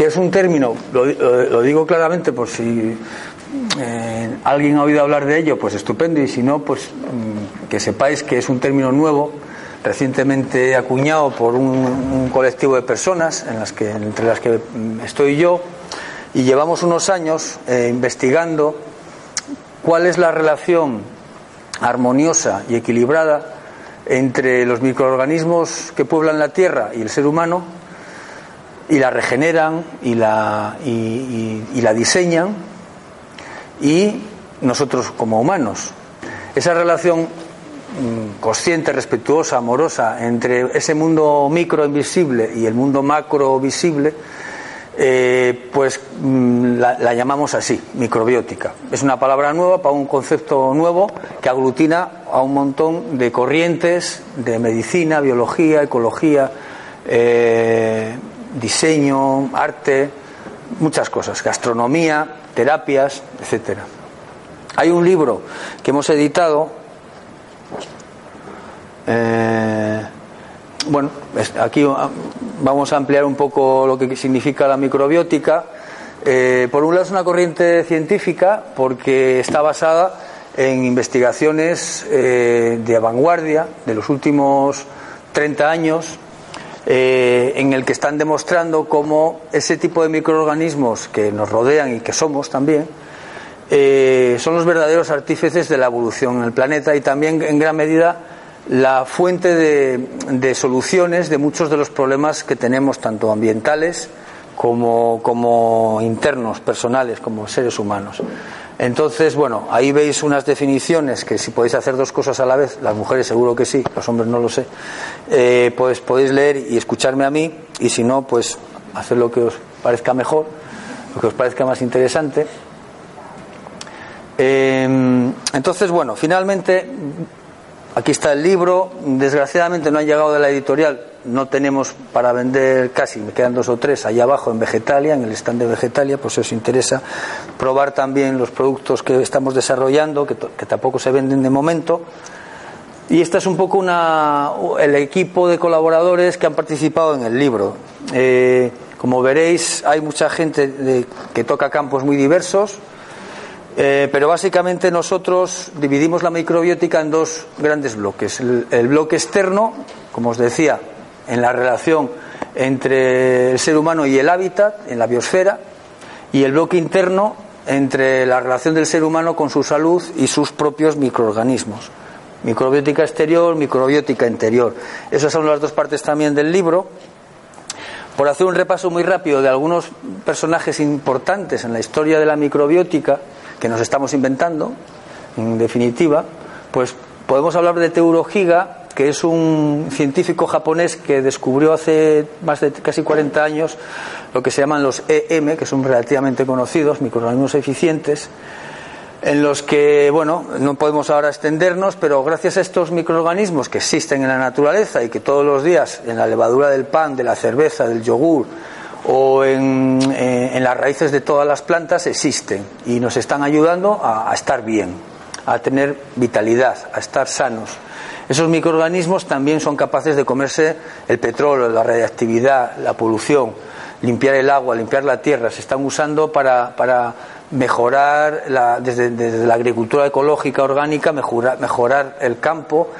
que es un término, lo, digo claramente por si eh, alguien ha oído hablar de ello, pues estupendo, y si no, pues mm, que sepáis que es un término nuevo, recientemente acuñado por un, colectivo de personas, entre las que mm, estoy yo, y llevamos unos años eh, investigando cuál es la relación armoniosa y equilibrada entre los microorganismos que pueblan la Tierra y el ser humano, y la regeneran y la, y, la diseñan, y nosotros como humanos. Esa relación mm, consciente, respetuosa, amorosa entre ese mundo micro invisible y el mundo macro visible, eh, pues mm, la, la llamamos así, microbiótica. Es una palabra nueva para un concepto nuevo que aglutina a un montón de corrientes de medicina, biología, ecología, eh, diseño, arte, muchas cosas, gastronomía, terapias, etcétera. Hay un libro que hemos editado. eh, bueno, aquí ah, vamos a ampliar un poco lo que significa la microbiótica. Eh, por un lado es una corriente científica porque está basada en investigaciones eh, de vanguardia de los últimos 30 años eh, en el que están demostrando cómo ese tipo de microorganismos que nos rodean y que somos también eh, son los verdaderos artífices de la evolución en el planeta y también en gran medida la fuente de, soluciones de muchos de los problemas que tenemos tanto ambientales como internos, personales, como seres humanos. Entonces, bueno, ahí veis unas definiciones que si podéis hacer dos cosas a la vez, las mujeres seguro que sí, los hombres no lo sé, eh, pues podéis leer y escucharme a mí y si no, pues hacer lo que os parezca mejor, lo que os parezca más interesante. Eh, entonces, bueno, finalmente, aquí está el libro. Desgraciadamente no han llegado de la editorial. No tenemos para vender casi, me quedan dos o tres allá abajo en Vegetalia, en el stand de Vegetalia, pues si os interesa probar también los productos que estamos desarrollando, que, que tampoco se venden de momento. Y este es un poco una, el equipo de colaboradores que han participado en el libro. Eh, como veréis, hay mucha gente que toca campos muy diversos. Eh, pero básicamente nosotros dividimos la microbiótica en dos grandes bloques. El bloque externo, como os decía, en la relación entre el ser humano y el hábitat, en la biosfera, y el bloque interno entre la relación del ser humano con su salud y sus propios microorganismos. Microbiótica exterior, microbiótica interior. Esas son las dos partes también del libro. Por hacer un repaso muy rápido de algunos personajes importantes en la historia de la microbiótica que nos estamos inventando, en definitiva, pues podemos hablar de Teuro Higa, que es un científico japonés que descubrió hace más de casi 40 años lo que se llaman los EM, que son relativamente conocidos, microorganismos eficientes, en los que, bueno, no podemos ahora extendernos, pero gracias a estos microorganismos que existen en la naturaleza y que todos los días en la levadura del pan, de la cerveza, del yogur o en, eh, en las raíces de todas las plantas existen y nos están ayudando a, a estar bien, a tener vitalidad, a estar sanos. Esos microorganismos también son capaces de comerse el petróleo, la radiactividad, la polución, limpiar el agua, limpiar la tierra. Se están usando para, para mejorar la- desde, desde la agricultura ecológica orgánica, mejorar, mejorar el campo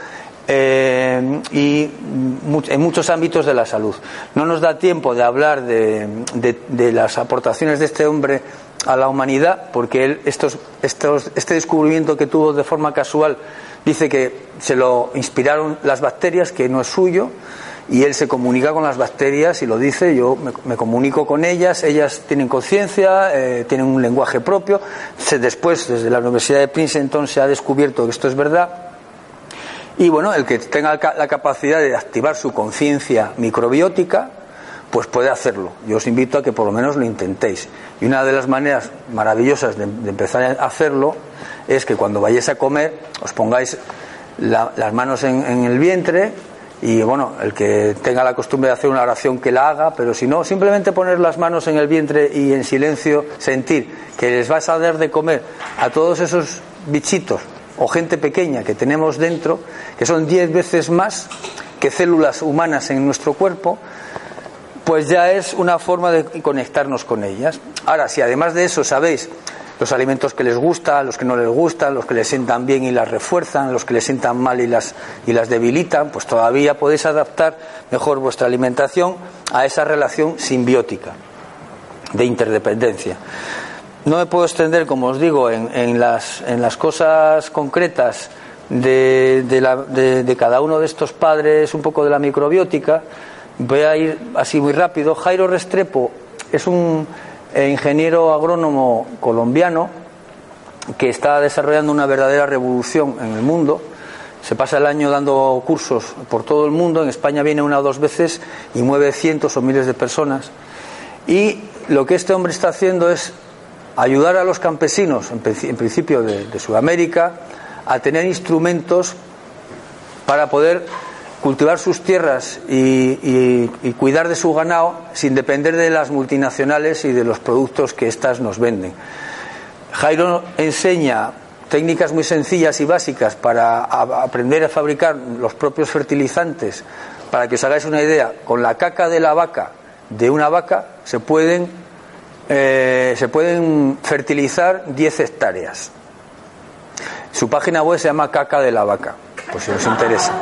eh, y en muchos ámbitos de la salud. No nos da tiempo de hablar de, de- las aportaciones de este hombre a la humanidad, porque él, estos, estos, este descubrimiento que tuvo de forma casual, dice que se lo inspiraron las bacterias, que no es suyo, y él se comunica con las bacterias y lo dice, yo me, comunico con ellas, ellas tienen conciencia, eh, tienen un lenguaje propio. después, desde la Universidad de Princeton, se ha descubierto que esto es verdad. Y bueno, el que tenga la capacidad de activar su conciencia microbiótica, pues puede hacerlo. Yo os invito a que por lo menos lo intentéis. Y una de las maneras maravillosas de, empezar a hacerlo es que cuando vayáis a comer os pongáis las manos en, el vientre y bueno, el que tenga la costumbre de hacer una oración que la haga, pero si no, simplemente poner las manos en el vientre y en silencio sentir que les vas a dar de comer a todos esos bichitos o gente pequeña que tenemos dentro, que son diez veces más que células humanas en nuestro cuerpo, pues ya es una forma de conectarnos con ellas. Ahora, si además de eso sabéis los alimentos que les gustan, los que no les gustan, los que les sientan bien y las refuerzan, los que les sientan mal y las, y las debilitan, pues todavía podéis adaptar mejor vuestra alimentación a esa relación simbiótica de interdependencia. No me puedo extender, como os digo, en, las, cosas concretas de, de cada uno de estos padres, un poco de la microbiótica, Voy a ir así muy rápido. Jairo Restrepo es un eh, ingeniero agrónomo colombiano que está desarrollando una verdadera revolución en el mundo. Se pasa el año dando cursos por todo el mundo. En España viene una o dos veces y mueve cientos o miles de personas. Y lo que este hombre está haciendo es ayudar a los campesinos, en, principio de Sudamérica, a tener instrumentos para poder cultivar sus tierras y, cuidar de su ganado sin depender de las multinacionales y de los productos que éstas nos venden. Jairo enseña técnicas muy sencillas y básicas para aprender a fabricar los propios fertilizantes. Para que os hagáis una idea, con la caca de la vaca, de una vaca, se pueden, eh, se pueden fertilizar 10 hectáreas. Su página web se llama Caca de la Vaca, por si os interesa.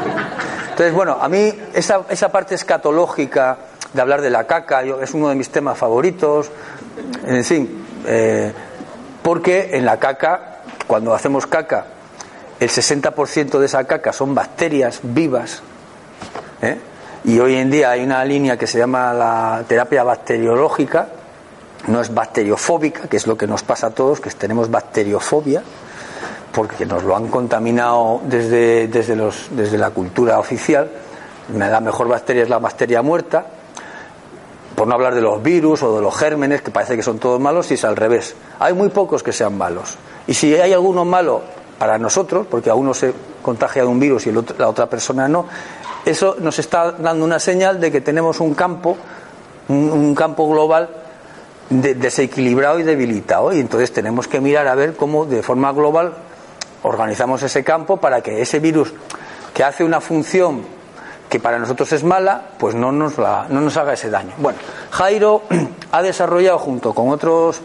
Entonces, bueno, a mí esa, esa parte escatológica de hablar de la caca es uno de mis temas favoritos. En fin, eh, porque en la caca, cuando hacemos caca, el 60% de esa caca son bacterias vivas. ¿eh? Y hoy en día hay una línea que se llama la terapia bacteriológica, no es bacteriofóbica, que es lo que nos pasa a todos, que tenemos bacteriofobia porque nos lo han contaminado desde, desde, los, desde la cultura oficial. La mejor bacteria es la bacteria muerta, por no hablar de los virus o de los gérmenes, que parece que son todos malos, y es al revés. Hay muy pocos que sean malos. Y si hay alguno malo para nosotros, porque a uno se contagia de un virus y la otra persona no, eso nos está dando una señal de que tenemos un campo, un, campo global desequilibrado y debilitado. Y entonces tenemos que mirar a ver cómo de forma global organizamos ese campo para que ese virus que hace una función que para nosotros es mala, pues no nos, no nos haga ese daño. Bueno, Jairo ha desarrollado junto con otros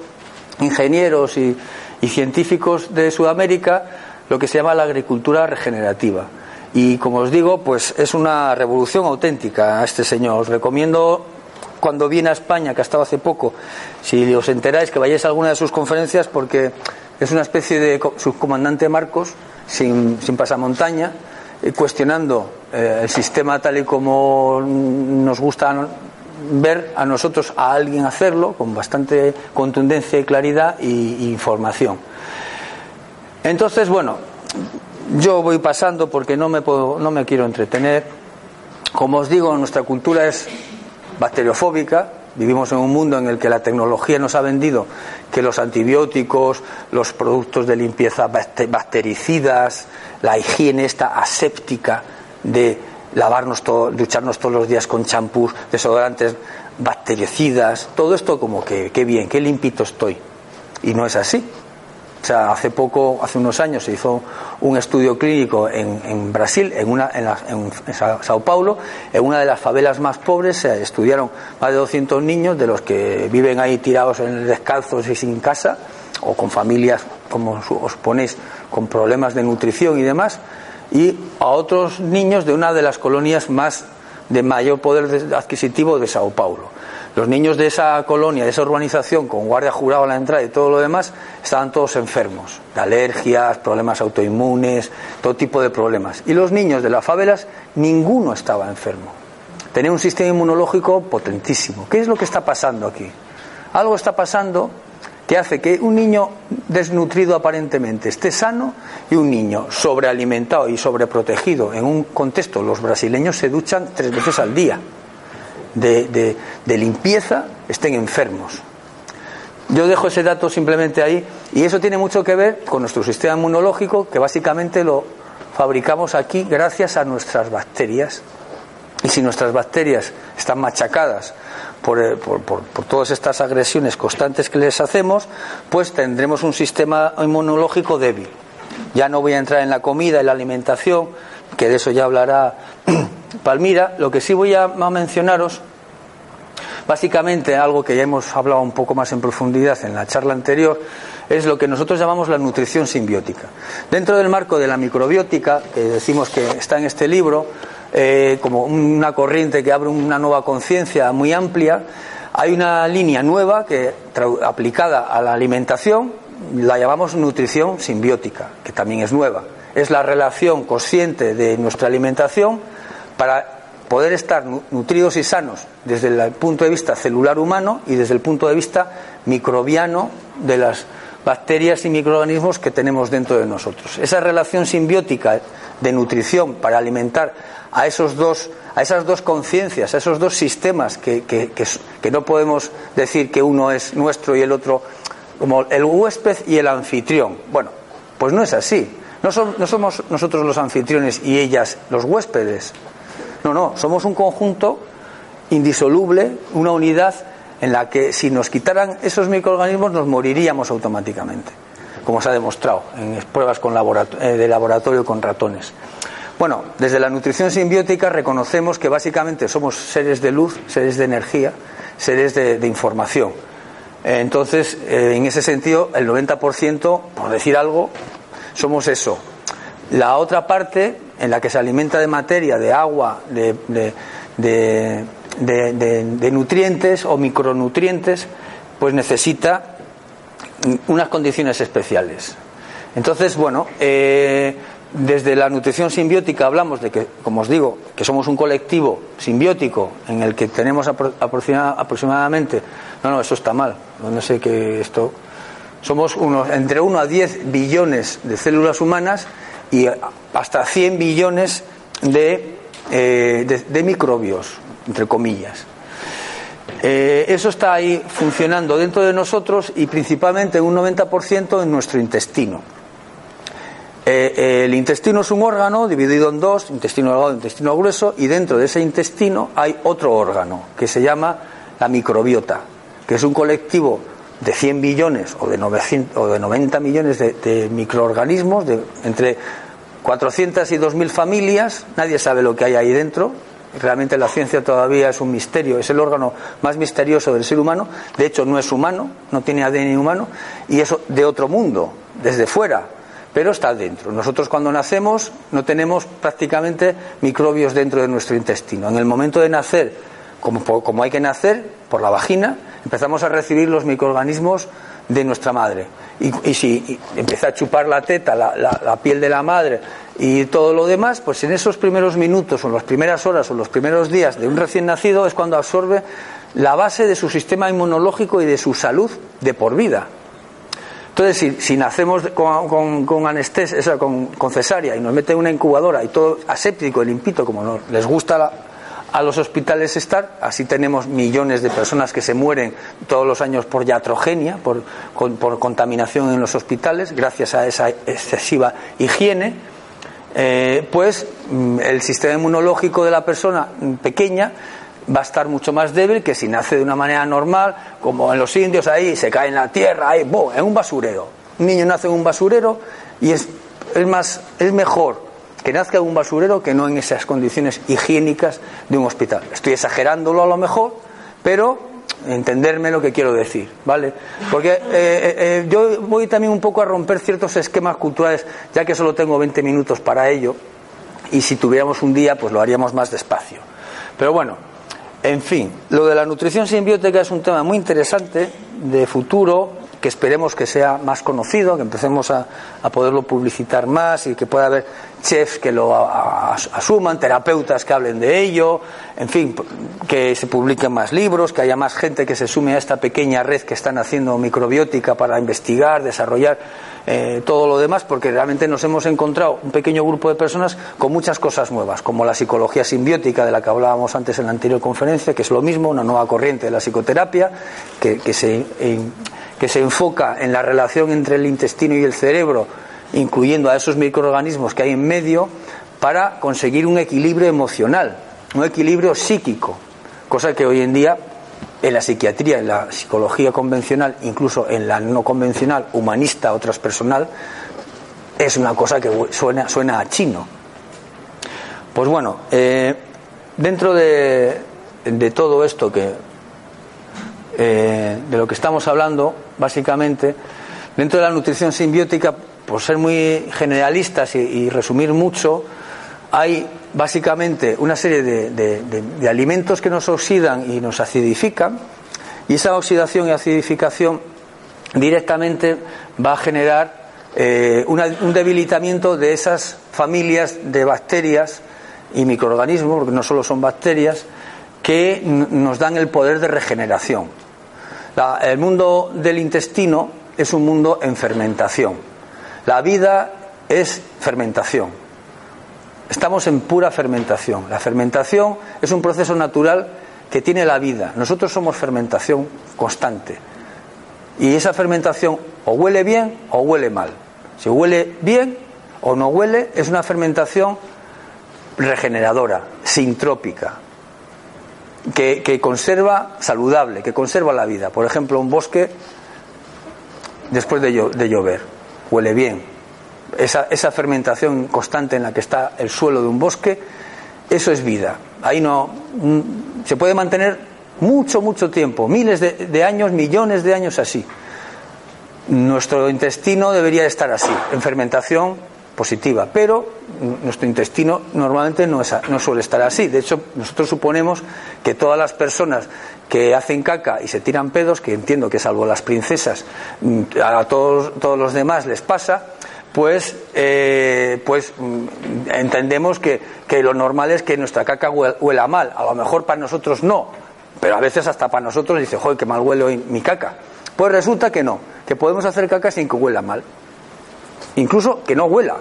ingenieros y, y científicos de Sudamérica lo que se llama la agricultura regenerativa. Y como os digo, pues es una revolución auténtica a este señor. Os recomiendo cuando viene a España, que ha estado hace poco, si os enteráis que vayáis a alguna de sus conferencias, porque es una especie de subcomandante Marcos sin, sin pasamontaña, eh, cuestionando eh, el sistema tal y como nos gusta ver a nosotros a alguien hacerlo, con bastante contundencia y claridad y, información. Entonces, bueno, yo voy pasando porque no me, puedo, no me quiero entretener. Como os digo, nuestra cultura es bacteriofóbica, Vivimos en un mundo en el que la tecnología nos ha vendido que los antibióticos, los productos de limpieza bactericidas, la higiene esta aséptica de lavarnos, todo, ducharnos todos los días con champús, desodorantes bactericidas, todo esto como que qué bien, qué limpito estoy. Y no es así. O sea, hace poco, hace unos años, se hizo un estudio clínico en, Brasil, en, una, en, Sao Paulo, en una de las favelas más pobres, se estudiaron más de 200 niños, de los que viven ahí tirados en descalzos y sin casa, o con familias, como os ponéis, con problemas de nutrición y demás, y a otros niños de una de las colonias más de mayor poder adquisitivo de Sao Paulo. Los niños de esa colonia, de esa urbanización, con guardia jurado a la entrada y todo lo demás, estaban todos enfermos, de alergias, problemas autoinmunes, todo tipo de problemas. Y los niños de las favelas, ninguno estaba enfermo. Tenía un sistema inmunológico potentísimo. ¿Qué es lo que está pasando aquí? Algo está pasando que hace que un niño desnutrido aparentemente esté sano y un niño sobrealimentado y sobreprotegido en un contexto, los brasileños se duchan tres veces al día de, limpieza, estén enfermos. Yo dejo ese dato simplemente ahí y eso tiene mucho que ver con nuestro sistema inmunológico que básicamente lo fabricamos aquí gracias a nuestras bacterias. Y si nuestras bacterias están machacadas eh, por, por, todas estas agresiones constantes que les hacemos, pues tendremos un sistema inmunológico débil. Ya no voy a entrar en la comida y la alimentación, que de eso ya hablará Palmira. Lo que sí voy a mencionaros, básicamente algo que ya hemos hablado un poco más en profundidad en la charla anterior, es lo que nosotros llamamos la nutrición simbiótica. Dentro del marco de la microbiótica, que decimos que está en este libro, eh, como una corriente que abre una nueva conciencia muy amplia. Hay una línea nueva que, aplicada a la alimentación, la llamamos nutrición simbiótica, que también es nueva. Es la relación consciente de nuestra alimentación para poder estar nutridos y sanos desde el punto de vista celular humano y desde el punto de vista microbiano de las bacterias y microorganismos que tenemos dentro de nosotros. Esa relación simbiótica de nutrición para alimentar a esos dos a esas dos conciencias, a esos dos sistemas que, que, que, no podemos decir que uno es nuestro y el otro como el huésped y el anfitrión. Bueno, pues no es así. No, no somos nosotros los anfitriones y ellas los huéspedes. No, no, somos un conjunto indisoluble, una unidad en la que si nos quitaran esos microorganismos nos moriríamos automáticamente, como se ha demostrado en pruebas eh, de laboratorio con ratones. Bueno, desde la nutrición simbiótica reconocemos que básicamente somos seres de luz, seres de energía, seres de, información. Entonces, eh, en ese sentido, el 90%, por decir algo, somos eso. La otra parte, en la que se alimenta de materia, de agua, de, de, nutrientes o micronutrientes, pues necesita unas condiciones especiales. Entonces, bueno, eh, desde la nutrición simbiótica hablamos de que, como os digo, que somos un colectivo simbiótico en el que tenemos aproximadamente, no, no, eso está mal, no sé qué esto, somos unos, entre 1 a 10 billones de células humanas y hasta 100 billones de, eh, de microbios entre comillas. Eh, eso está ahí funcionando dentro de nosotros y principalmente un 90% en nuestro intestino. Eh, el intestino es un órgano dividido en dos, intestino delgado intestino grueso, y dentro de ese intestino hay otro órgano que se llama la microbiota, que es un colectivo de 100 billones o de, 900, o de 90 millones de, microorganismos, de, entre 400 y 2.000 familias, nadie sabe lo que hay ahí dentro, realmente la ciencia todavía es un misterio, es el órgano más misterioso del ser humano, de hecho no es humano, no tiene ADN humano, y es de otro mundo, desde fuera, pero está dentro. Nosotros cuando nacemos no tenemos prácticamente microbios dentro de nuestro intestino. En el momento de nacer, como, como hay que nacer, por la vagina, empezamos a recibir los microorganismos de nuestra madre. Y, si empieza a chupar la teta, la, piel de la madre y todo lo demás, pues en esos primeros minutos o en las primeras horas o los primeros días de un recién nacido es cuando absorbe la base de su sistema inmunológico y de su salud de por vida. Entonces, si, nacemos con, anestesia, con, con, cesárea y nos mete una incubadora y todo aséptico limpito, como les gusta la, a los hospitales estar, así tenemos millones de personas que se mueren todos los años por iatrogenia, por, por contaminación en los hospitales, gracias a esa excesiva higiene, eh, pues mm, el sistema inmunológico de la persona pequeña va a estar mucho más débil que si nace de una manera normal, como en los indios ahí, se cae en la tierra, ahí, en un basurero. Un niño nace en un basurero y es, es, más, es mejor que nazca un basurero que no en esas condiciones higiénicas de un hospital. Estoy exagerándolo a lo mejor, pero entenderme lo que quiero decir, ¿vale? Porque eh, eh, eh, yo voy también un poco a romper ciertos esquemas culturales, ya que solo tengo 20 minutos para ello, y si tuviéramos un día, pues lo haríamos más despacio. Pero bueno, En fin, lo de la nutrición simbiótica es un tema muy interesante de futuro que esperemos que sea más conocido, que empecemos a, a poderlo publicitar más y que pueda haber chefs que lo asuman, terapeutas que hablen de ello, en fin, que se publiquen más libros, que haya más gente que se sume a esta pequeña red que están haciendo microbiótica para investigar, desarrollar eh, todo lo demás, porque realmente nos hemos encontrado un pequeño grupo de personas con muchas cosas nuevas, como la psicología simbiótica de la que hablábamos antes en la anterior conferencia, que es lo mismo, una nueva corriente de la psicoterapia, que, que se, en- que se enfoca en la relación entre el intestino y el cerebro, incluyendo a esos microorganismos que hay en medio, para conseguir un equilibrio emocional, un equilibrio psíquico, cosa que hoy en día en la psiquiatría, en la psicología convencional, incluso en la no convencional, humanista o transpersonal, es una cosa que suena, suena a chino. Pues bueno, eh, dentro de, de todo esto que eh, de lo que estamos hablando, básicamente, dentro de la nutrición simbiótica, por ser muy generalistas y, resumir mucho, hay básicamente una serie de, alimentos que nos oxidan y nos acidifican, y esa oxidación y acidificación directamente va a generar eh, una- un debilitamiento de esas familias de bacterias y microorganismos, porque no solo son bacterias, que nos dan el poder de regeneración. El mundo del intestino es un mundo en fermentación. La vida es fermentación. Estamos en pura fermentación. La fermentación es un proceso natural que tiene la vida. Nosotros somos fermentación constante. Y esa fermentación o huele bien o huele mal. Si huele bien o no huele, es una fermentación regeneradora, sintrópica, que, conserva saludable, que conserva la vida. Por ejemplo, un bosque después de, llo- de llover, huele bien. Esa, esa fermentación constante en la que está el suelo de un bosque, eso es vida. Ahí no mm, se puede mantener mucho, mucho tiempo, miles de, de años, millones de años así. Nuestro intestino debería estar así, en fermentación positiva, pero nuestro intestino normalmente no, no suele estar así. De hecho, nosotros suponemos que todas las personas que hacen caca y se tiran pedos, que entiendo que salvo las princesas, mm, a todos, los demás les pasa, pues, eh, pues mm, entendemos que, que lo normal es que nuestra caca hue- huela mal. A lo mejor para nosotros no, pero a veces hasta para nosotros dice, joder, qué mal huele hoy mi caca. Pues resulta que no, que podemos hacer caca sin que huela mal. Incluso que no huela.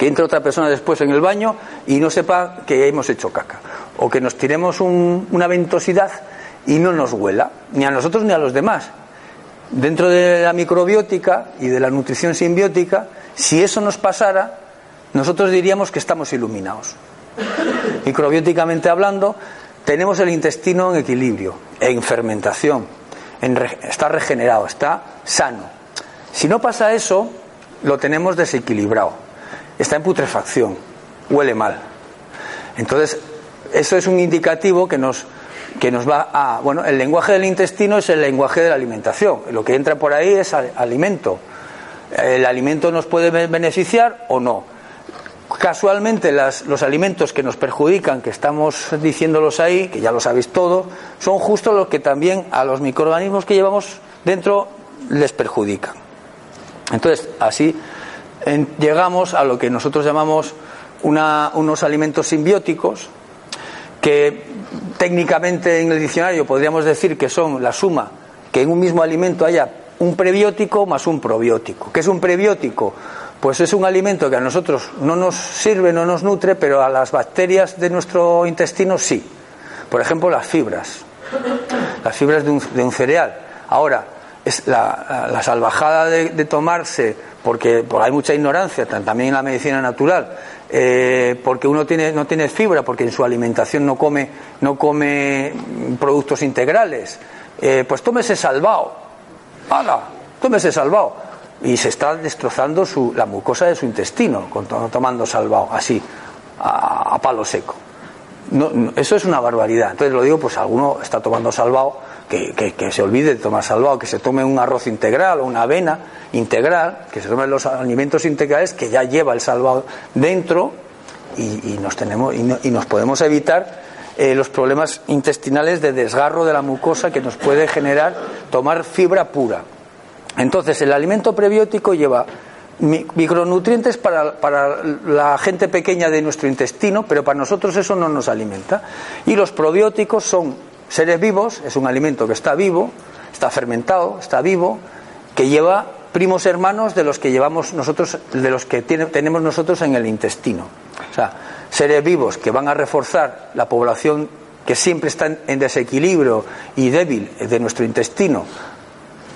Que entre otra persona después en el baño y no sepa que hemos hecho caca. O que nos tiremos un- una ventosidad y no nos huela, ni a nosotros ni a los demás. Dentro de la microbiótica y de la nutrición simbiótica, si eso nos pasara, nosotros diríamos que estamos iluminados. Microbióticamente hablando, tenemos el intestino en equilibrio, en fermentación, está regenerado, está sano. Si no pasa eso, lo tenemos desequilibrado, está en putrefacción, huele mal. Entonces, eso es un indicativo que nos, que nos va a... Bueno, el lenguaje del intestino es el lenguaje de la alimentación. Lo que entra por ahí es al- alimento. El alimento nos puede be- beneficiar o no. Casualmente los alimentos que nos perjudican, que estamos diciéndolos ahí, que ya lo sabéis todo, son justo los que también a los microorganismos que llevamos dentro les perjudican. Entonces, así en- llegamos a lo que nosotros llamamos una- unos alimentos simbióticos, que técnicamente en el diccionario podríamos decir que son la suma, que en un mismo alimento haya un prebiótico más un probiótico. ¿Qué es un prebiótico? Pues es un alimento que a nosotros no nos sirve, no nos nutre, pero a las bacterias de nuestro intestino sí. Por ejemplo, las fibras, las fibras de un, de un cereal. Ahora, es la, la- salvajada de, tomarse, porque, porque hay mucha ignorancia, también en la medicina natural, eh, porque uno tiene, no tiene fibra, porque en su alimentación no come, no come productos integrales, eh, pues tómese salvado. ¡Hala! Tómese salvado. Y se está destrozando su, la mucosa de su intestino, con, to- tomando salvado, así, a, a palo seco. No, no, eso es una barbaridad. Entonces lo digo, pues alguno está tomando salvado, que, se olvide de tomar salvado, que se tome un arroz integral o una avena integral, que se tome los alimentos integrales que ya lleva el salvado dentro y, nos tenemos y nos podemos evitar eh, los problemas intestinales de desgarro de la mucosa que nos puede generar tomar fibra pura. Entonces, el alimento prebiótico lleva micronutrientes para, para, la gente pequeña de nuestro intestino, pero para nosotros eso no nos alimenta. Y los probióticos son seres vivos, es un alimento que está vivo, está fermentado, está vivo, que lleva primos hermanos de los que llevamos nosotros, de los que tenemos nosotros en el intestino. O sea, seres vivos que van a reforzar la población que siempre está en desequilibrio y débil de nuestro intestino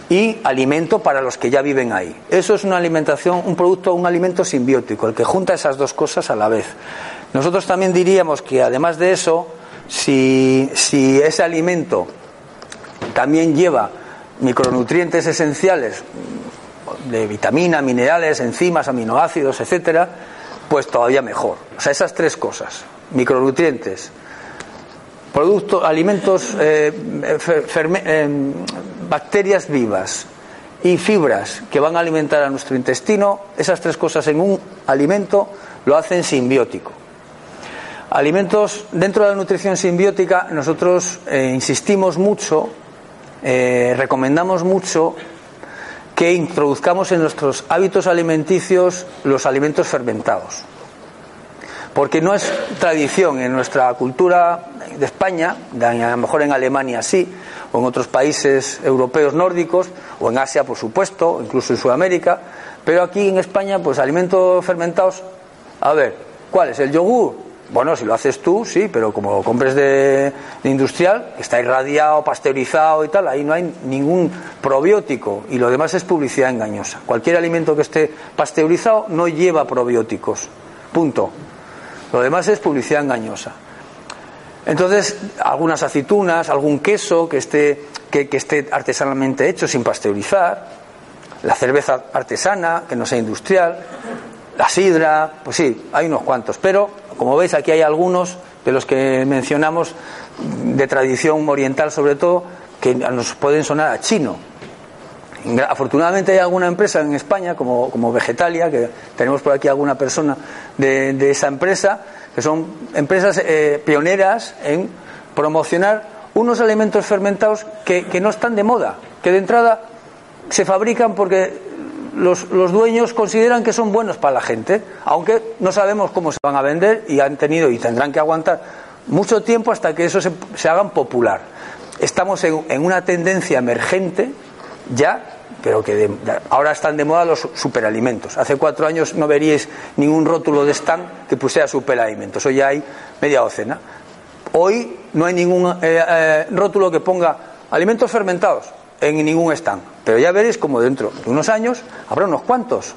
y alimento para los que ya viven ahí. Eso es una alimentación, un producto, un alimento simbiótico, el que junta esas dos cosas a la vez. Nosotros también diríamos que además de eso, si, ese alimento también lleva micronutrientes esenciales de vitamina, minerales, enzimas, aminoácidos, etcétera, pues todavía mejor. O sea, esas tres cosas, micronutrientes, productos, alimentos, eh, eh, bacterias vivas y fibras que van a alimentar a nuestro intestino, esas tres cosas en un alimento lo hacen simbiótico. Alimentos, dentro de la nutrición simbiótica, nosotros eh, insistimos mucho, recomendamos mucho que introduzcamos en nuestros hábitos alimenticios los alimentos fermentados. Porque no es tradición en nuestra cultura de España, a lo mejor en Alemania sí, o en otros países europeos nórdicos, o en Asia, por supuesto, incluso en Sudamérica, pero aquí en España, pues alimentos fermentados, a ver, ¿cuál es? El yogur, bueno, si lo haces tú, sí, pero como lo compres de, industrial, está irradiado, pasteurizado y tal, ahí no hay ningún probiótico y lo demás es publicidad engañosa. Cualquier alimento que esté pasteurizado no lleva probióticos. Punto. Lo demás es publicidad engañosa. Entonces, algunas aceitunas, algún queso que esté, que, que esté artesanalmente hecho sin pasteurizar, la cerveza artesana, que no sea industrial, la sidra, pues sí, hay unos cuantos, pero como veis, aquí hay algunos de los que mencionamos, de tradición oriental sobre todo, que nos pueden sonar a chino. Afortunadamente hay alguna empresa en España, como, como Vegetalia, que tenemos por aquí alguna persona de, esa empresa, que son empresas eh, pioneras en promocionar unos alimentos fermentados que, que no están de moda, que de entrada se fabrican porque los, dueños consideran que son buenos para la gente, aunque no sabemos cómo se van a vender y han tenido y tendrán que aguantar mucho tiempo hasta que eso se, se hagan popular. Estamos en, una tendencia emergente ya, pero que ahora están de moda los superalimentos. Hace cuatro años no veríais ningún rótulo de stand que pusiera superalimentos, hoy ya hay media docena. Hoy no hay ningún eh, eh, rótulo que ponga alimentos fermentados en ningún stand. Pero ya veréis como dentro de unos años habrá unos cuantos.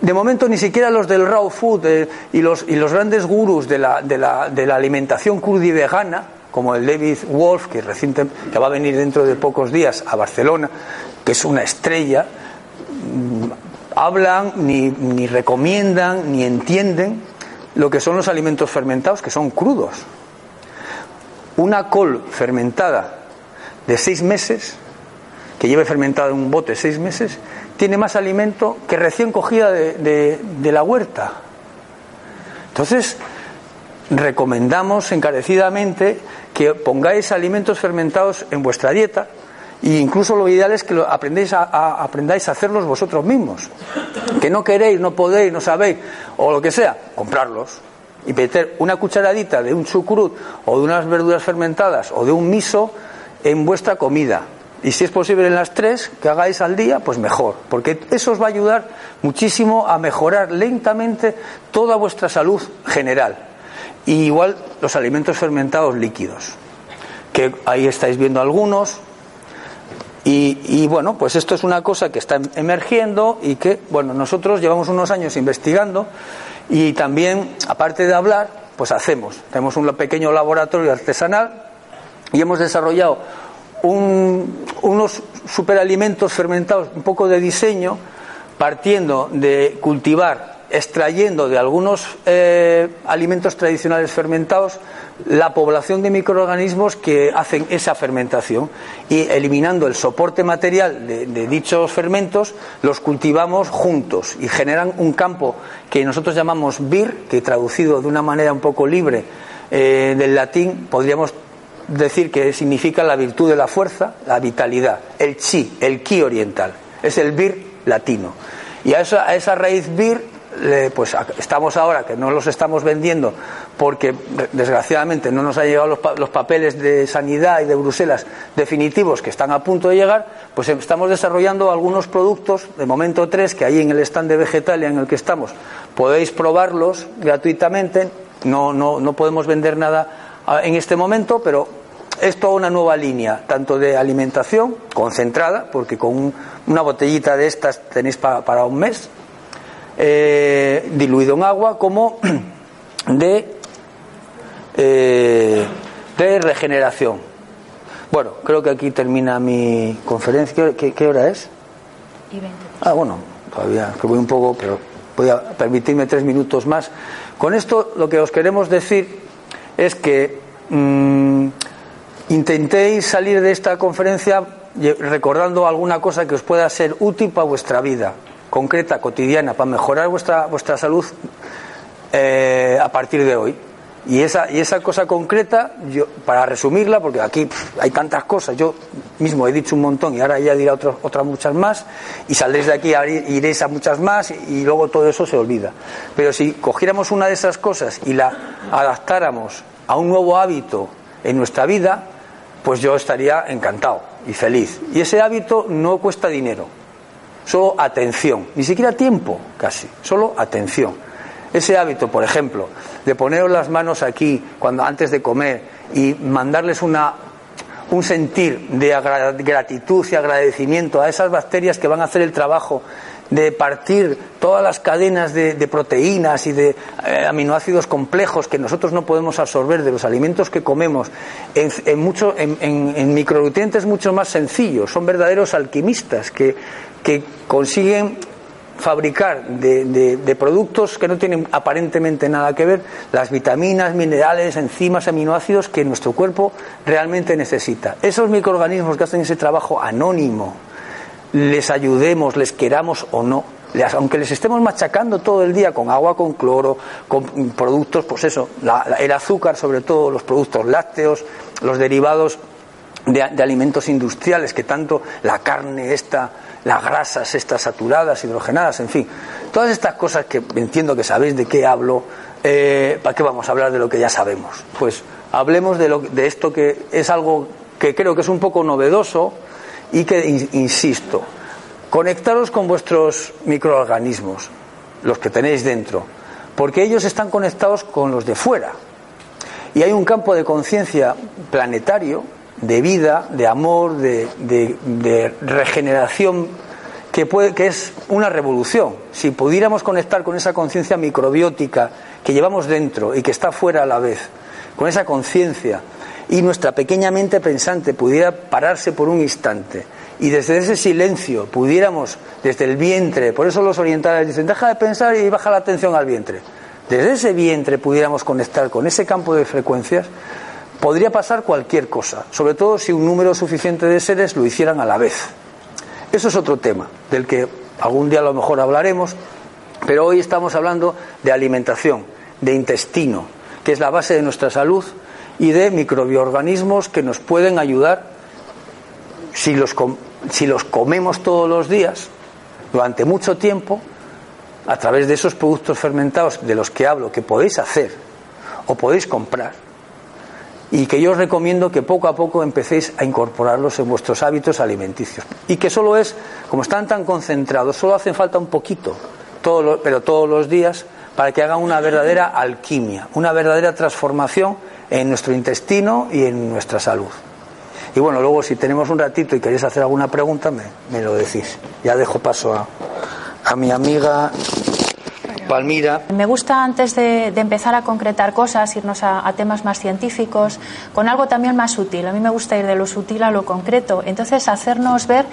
De momento ni siquiera los del raw food eh, y, los, y los grandes gurús de la, de la, de la alimentación y vegana, como el David Wolf, que, reciente, va a venir dentro de pocos días a Barcelona, que es una estrella, mm, hablan, ni, ni recomiendan, ni entienden lo que son los alimentos fermentados, que son crudos. Una col fermentada de seis meses, que lleve fermentado en un bote seis meses, tiene más alimento que recién cogida de, la huerta. Entonces, recomendamos encarecidamente que pongáis alimentos fermentados en vuestra dieta e incluso lo ideal es que lo a, aprendáis a hacerlos vosotros mismos. Que no queréis, no podéis, no sabéis, o lo que sea, comprarlos y meter una cucharadita de un chucrut o de unas verduras fermentadas o de un miso en vuestra comida. Y si es posible en las tres que hagáis al día, pues mejor, porque eso os va a ayudar muchísimo a mejorar lentamente toda vuestra salud general. Y igual los alimentos fermentados líquidos, que ahí estáis viendo algunos. Y, y, bueno, pues esto es una cosa que está emergiendo y que, bueno, nosotros llevamos unos años investigando y también, aparte de hablar, pues hacemos. Tenemos un pequeño laboratorio artesanal y hemos desarrollado unos superalimentos fermentados, un poco de diseño, partiendo de cultivar, extrayendo de algunos eh, alimentos tradicionales fermentados la población de microorganismos que hacen esa fermentación. Y eliminando el soporte material de, dichos fermentos, los cultivamos juntos y generan un campo que nosotros llamamos BIR, que traducido de una manera un poco libre eh, del latín podríamos decir que significa la virtud de la fuerza, la vitalidad, el chi, el ki oriental, es el vir latino. Y a esa, a esa raíz vir pues estamos ahora que no los estamos vendiendo porque desgraciadamente no nos han llegado los, papeles de sanidad y de Bruselas definitivos que están a punto de llegar, pues estamos desarrollando algunos productos, de momento tres, que ahí en el stand de Vegetalia en el que estamos podéis probarlos gratuitamente, no, no, no podemos vender nada ah, en este momento, pero es toda una nueva línea, tanto de alimentación concentrada, porque con una botellita de estas tenéis para un mes, eh, diluido en agua como de, eh, de regeneración. Bueno, creo que aquí termina mi conferencia. ¿Qué, hora es? Ah, bueno, todavía que voy un poco, pero voy a permitirme tres minutos más. Con esto lo que os queremos decir es que mm, intentéis salir de esta conferencia recordando alguna cosa que os pueda ser útil para vuestra vida concreta, cotidiana, para mejorar vuestra, vuestra salud eh, a partir de hoy. Y esa, y esa cosa concreta, yo, para resumirla, porque aquí hay tantas cosas, yo mismo he dicho un montón y ahora ya diré otras, otras muchas más, y saldréis de aquí, iréis a muchas más y, luego todo eso se olvida. Pero si cogiéramos una de esas cosas y la adaptáramos a un nuevo hábito en nuestra vida, pues yo estaría encantado y feliz. Y ese hábito no cuesta dinero solo atención, ni siquiera tiempo casi, solo atención. Ese hábito, por ejemplo, de poneros las manos aquí cuando antes de comer y mandarles una un sentir de gratitud y agradecimiento a esas bacterias que van a hacer el trabajo de partir todas las cadenas de, proteínas y de eh, aminoácidos complejos que nosotros no podemos absorber de los alimentos que comemos en, mucho, en micronutrientes mucho más sencillos. Son verdaderos alquimistas que que consiguen fabricar de, productos que no tienen aparentemente nada que ver las vitaminas, minerales, enzimas, aminoácidos que nuestro cuerpo realmente necesita. Esos microorganismos que hacen ese trabajo anónimo, les ayudemos, les queramos o no, aunque les estemos machacando todo el día con agua, con cloro, con productos, pues eso, el azúcar sobre todo, los productos lácteos, los derivados de, de alimentos industriales, que tanto la carne esta las grasas estas saturadas, hidrogenadas, en fin. Todas estas cosas que entiendo que sabéis de qué hablo, eh, ¿para qué vamos a hablar de lo que ya sabemos? Pues hablemos de, lo, de esto que es algo que creo que es un poco novedoso y que, insisto, conectaros con vuestros microorganismos, los que tenéis dentro, porque ellos están conectados con los de fuera. Y hay un campo de conciencia planetario de vida, de amor, de, de, regeneración, que, puede, que es una revolución. Si pudiéramos conectar con esa conciencia microbiótica que llevamos dentro y que está fuera a la vez, con esa conciencia, y nuestra pequeña mente pensante pudiera pararse por un instante y desde ese silencio pudiéramos, desde el vientre, por eso los orientales dicen, deja de pensar y baja la atención al vientre, desde ese vientre pudiéramos conectar con ese campo de frecuencias, podría pasar cualquier cosa, sobre todo si un número suficiente de seres lo hicieran a la vez. Eso es otro tema, del que algún día a lo mejor hablaremos, pero hoy estamos hablando de alimentación, de intestino, que es la base de nuestra salud, y de microorganismos que nos pueden ayudar si los, si los comemos todos los días, durante mucho tiempo, a través de esos productos fermentados de los que hablo, que podéis hacer o podéis comprar, y que yo os recomiendo que poco a poco empecéis a incorporarlos en vuestros hábitos alimenticios. Y que solo es, como están tan concentrados, solo hacen falta un poquito, pero todos los días, para que hagan una verdadera alquimia, una verdadera transformación en nuestro intestino y en nuestra salud. Y bueno, luego si tenemos un ratito y queréis hacer alguna pregunta, me, me lo decís. Ya dejo paso a, a mi amiga Palmira. Me gusta antes de, empezar a concretar cosas, irnos a, temas más científicos, con algo también más sutil. A mí me gusta ir de lo sutil a lo concreto. Entonces, hacernos ver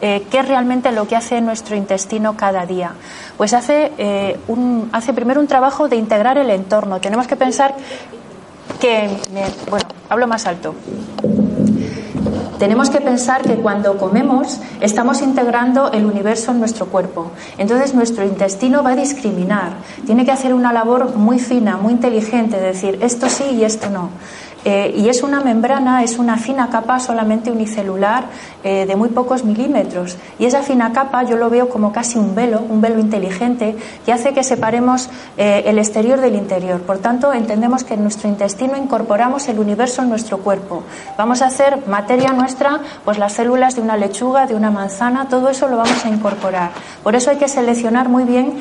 eh, qué es realmente lo que hace nuestro intestino cada día. Pues hace, eh, un, hace primero un trabajo de integrar el entorno. Tenemos que pensar bueno, hablo más alto tenemos que pensar que cuando comemos estamos integrando el universo en nuestro cuerpo. Entonces nuestro intestino va a discriminar, tiene que hacer una labor muy fina, muy inteligente, decir esto sí y esto no. Eh, y es una membrana, es una fina capa solamente unicelular eh, de muy pocos milímetros. Y esa fina capa yo lo veo como casi un velo, un velo inteligente, que hace que separemos eh, el exterior del interior. Por tanto, entendemos que en nuestro intestino incorporamos el universo en nuestro cuerpo. Vamos a hacer materia nuestra, pues las células de una lechuga, de una manzana, todo eso lo vamos a incorporar. Por eso hay que seleccionar muy bien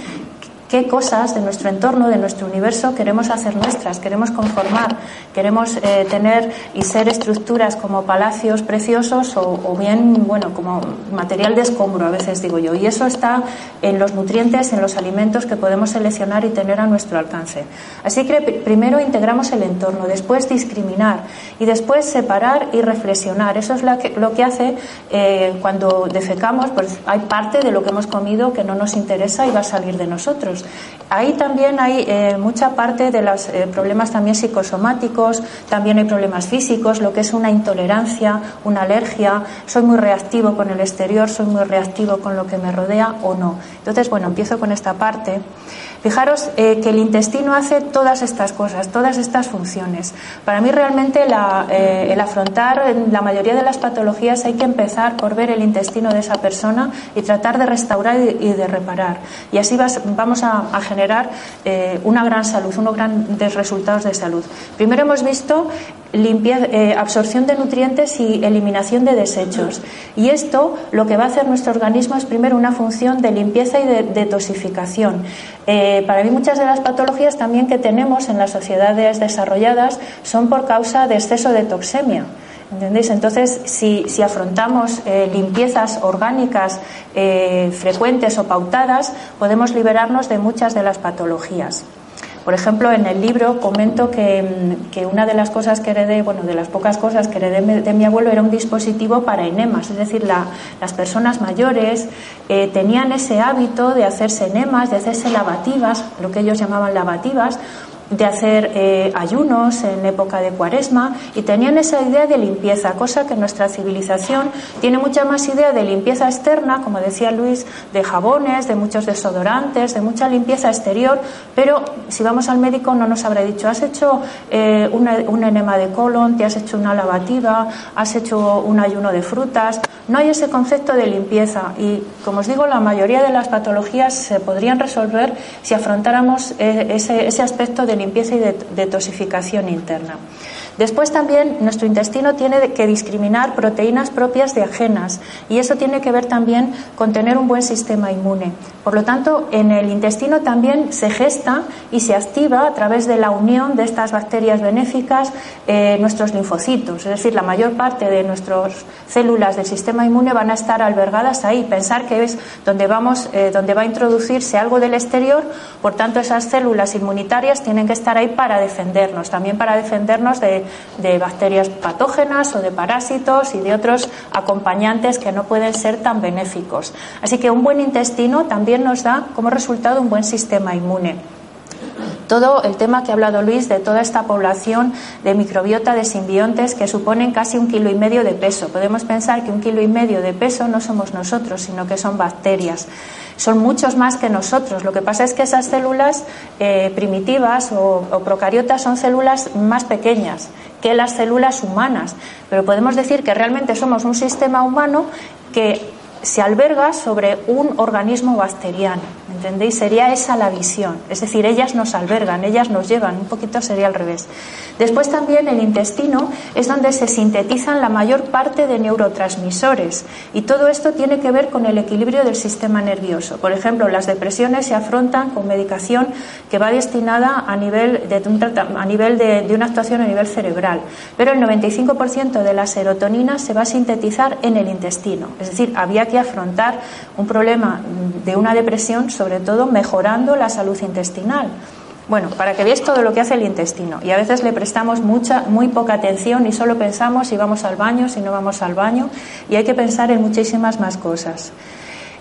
qué cosas de nuestro entorno, de nuestro universo queremos hacer nuestras, queremos conformar, queremos eh, tener y ser estructuras como palacios preciosos o, bien, bueno, como material de escombro, a veces digo yo. Y eso está en los nutrientes, en los alimentos que podemos seleccionar y tener a nuestro alcance. Así que primero integramos el entorno, después discriminar y después separar y reflexionar. Eso es lo que, hace eh, cuando defecamos, pues hay parte de lo que hemos comido que no nos interesa y va a salir de nosotros. Ahí también hay eh, mucha parte de los eh, problemas también psicosomáticos, también hay problemas físicos, lo que es una intolerancia, una alergia, soy muy reactivo con el exterior, soy muy reactivo con lo que me rodea o no. Entonces, bueno, empiezo con esta parte. Fijaros eh, que el intestino hace todas estas cosas, todas estas funciones. Para mí realmente el afrontar la mayoría de las patologías hay que empezar por ver el intestino de esa persona y tratar de restaurar y de reparar. Y así vamos a generar eh, una gran salud, unos grandes resultados de salud. Primero hemos visto eh, absorción de nutrientes y eliminación de desechos. Y esto lo que va a hacer nuestro organismo es primero una función de limpieza y de detoxificación. Eh, para mí muchas de las patologías también que tenemos en las sociedades desarrolladas son por causa de exceso de toxemia. ¿Entendéis? Entonces, si, afrontamos eh, limpiezas orgánicas eh, frecuentes o pautadas, podemos liberarnos de muchas de las patologías. Por ejemplo, en el libro comento que, una de las cosas que heredé, bueno, de las pocas cosas que heredé de mi abuelo era un dispositivo para enemas, es decir, las personas mayores eh, tenían ese hábito de hacerse enemas, de hacerse lavativas, lo que ellos llamaban lavativas, de hacer eh, ayunos en época de cuaresma y tenían esa idea de limpieza, cosa que nuestra civilización tiene mucha más idea de limpieza externa, como decía Luis, de jabones, de muchos desodorantes, de mucha limpieza exterior, pero si vamos al médico no nos habrá dicho, has hecho eh, un enema de colon, te has hecho una lavativa, has hecho un ayuno de frutas, no hay ese concepto de limpieza y, como os digo, la mayoría de las patologías se podrían resolver si afrontáramos eh, ese, ese aspecto de limpieza y de detoxificación interna. Después también nuestro intestino tiene que discriminar proteínas propias de ajenas y eso tiene que ver también con tener un buen sistema inmune. Por lo tanto, en el intestino también se gesta y se activa a través de la unión de estas bacterias benéficas eh, nuestros linfocitos. Es decir, la mayor parte de nuestras células del sistema inmune van a estar albergadas ahí. Pensar que es donde, vamos, eh, donde va a introducirse algo del exterior, por tanto esas células inmunitarias tienen que estar ahí para defendernos, también para defendernos de de, bacterias patógenas o de parásitos y de otros acompañantes que no pueden ser tan benéficos. Así que un buen intestino también nos da como resultado un buen sistema inmune todo el tema que ha hablado Luis de toda esta población de microbiota de simbiontes que suponen casi un kilo y medio de peso. Podemos pensar que un kilo y medio de peso no somos nosotros, sino que son bacterias. Son muchos más que nosotros. Lo que pasa es que esas células eh, primitivas o, o procariotas son células más pequeñas que las células humanas. Pero podemos decir que realmente somos un sistema humano que se alberga sobre un organismo bacteriano. ¿Entendéis? Sería esa la visión. Es decir, ellas nos albergan, ellas nos llevan, un poquito sería al revés. Después también el intestino es donde se sintetizan la mayor parte de neurotransmisores y todo esto tiene que ver con el equilibrio del sistema nervioso. Por ejemplo, las depresiones se afrontan con medicación que va destinada a nivel de, a nivel de, una actuación a nivel cerebral, pero el 95% de la serotonina se va a sintetizar en el intestino. Es decir, había que afrontar un problema de una depresión sobre sobre todo mejorando la salud intestinal. Bueno, para que veáis todo lo que hace el intestino. Y a veces le prestamos mucha, muy poca atención y solo pensamos si vamos al baño, si no vamos al baño, y hay que pensar en muchísimas más cosas.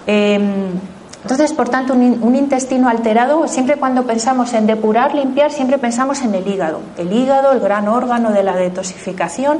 Em, entonces, por tanto, un, un, intestino alterado, siempre cuando pensamos en depurar, limpiar, siempre pensamos en el hígado. El hígado, el gran órgano de la detoxificación,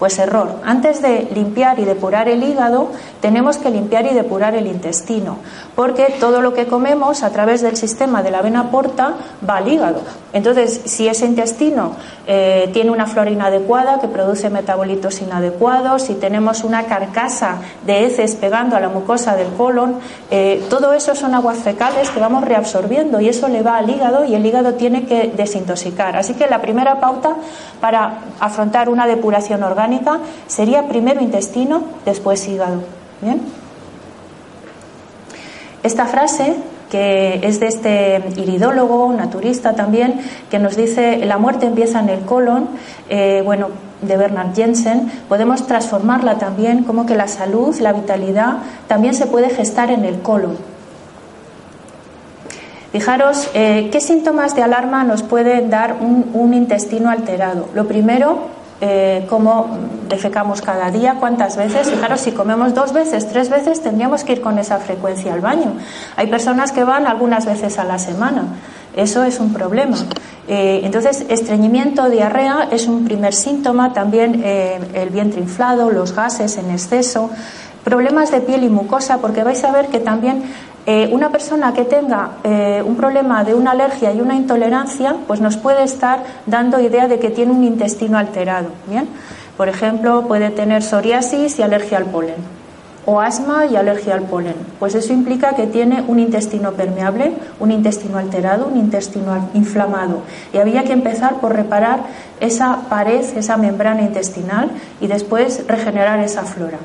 Pues error. Antes de limpiar y depurar el hígado, tenemos que limpiar y depurar el intestino, porque todo lo que comemos a través del sistema de la vena porta va al hígado. Entonces, si ese intestino eh, tiene una flora inadecuada que produce metabolitos inadecuados, si tenemos una carcasa de heces pegando a la mucosa del colon, eh, todo eso son aguas fecales que vamos reabsorbiendo y eso le va al hígado y el hígado tiene que desintoxicar. Así que la primera pauta para afrontar una depuración orgánica sería primero intestino, después hígado. ¿Bien? Esta frase que es de este iridólogo, naturista también, que nos dice la muerte empieza en el colon, eh, bueno, de Bernard Jensen, podemos transformarla también como que la salud, la vitalidad, también se puede gestar en el colon. Fijaros, eh, ¿qué síntomas de alarma nos puede dar un, intestino alterado? Lo primero, eh, cómo defecamos cada día, cuántas veces. Fijaros, si comemos dos veces, tres veces, tendríamos que ir con esa frecuencia al baño. Hay personas que van algunas veces a la semana. Eso es un problema. Eh, entonces, estreñimiento, diarrea es un primer síntoma, también el vientre inflado, los gases en exceso, problemas de piel y mucosa, porque vais a ver que también eh, una persona que tenga eh, un problema de una alergia y una intolerancia, pues nos puede estar dando idea de que tiene un intestino alterado. Bien, por ejemplo, puede tener psoriasis y alergia al polen o asma y alergia al polen. Pues eso implica que tiene un intestino permeable, un intestino alterado, un intestino inflamado. Y había que empezar por reparar esa pared, esa membrana intestinal y después regenerar esa flora.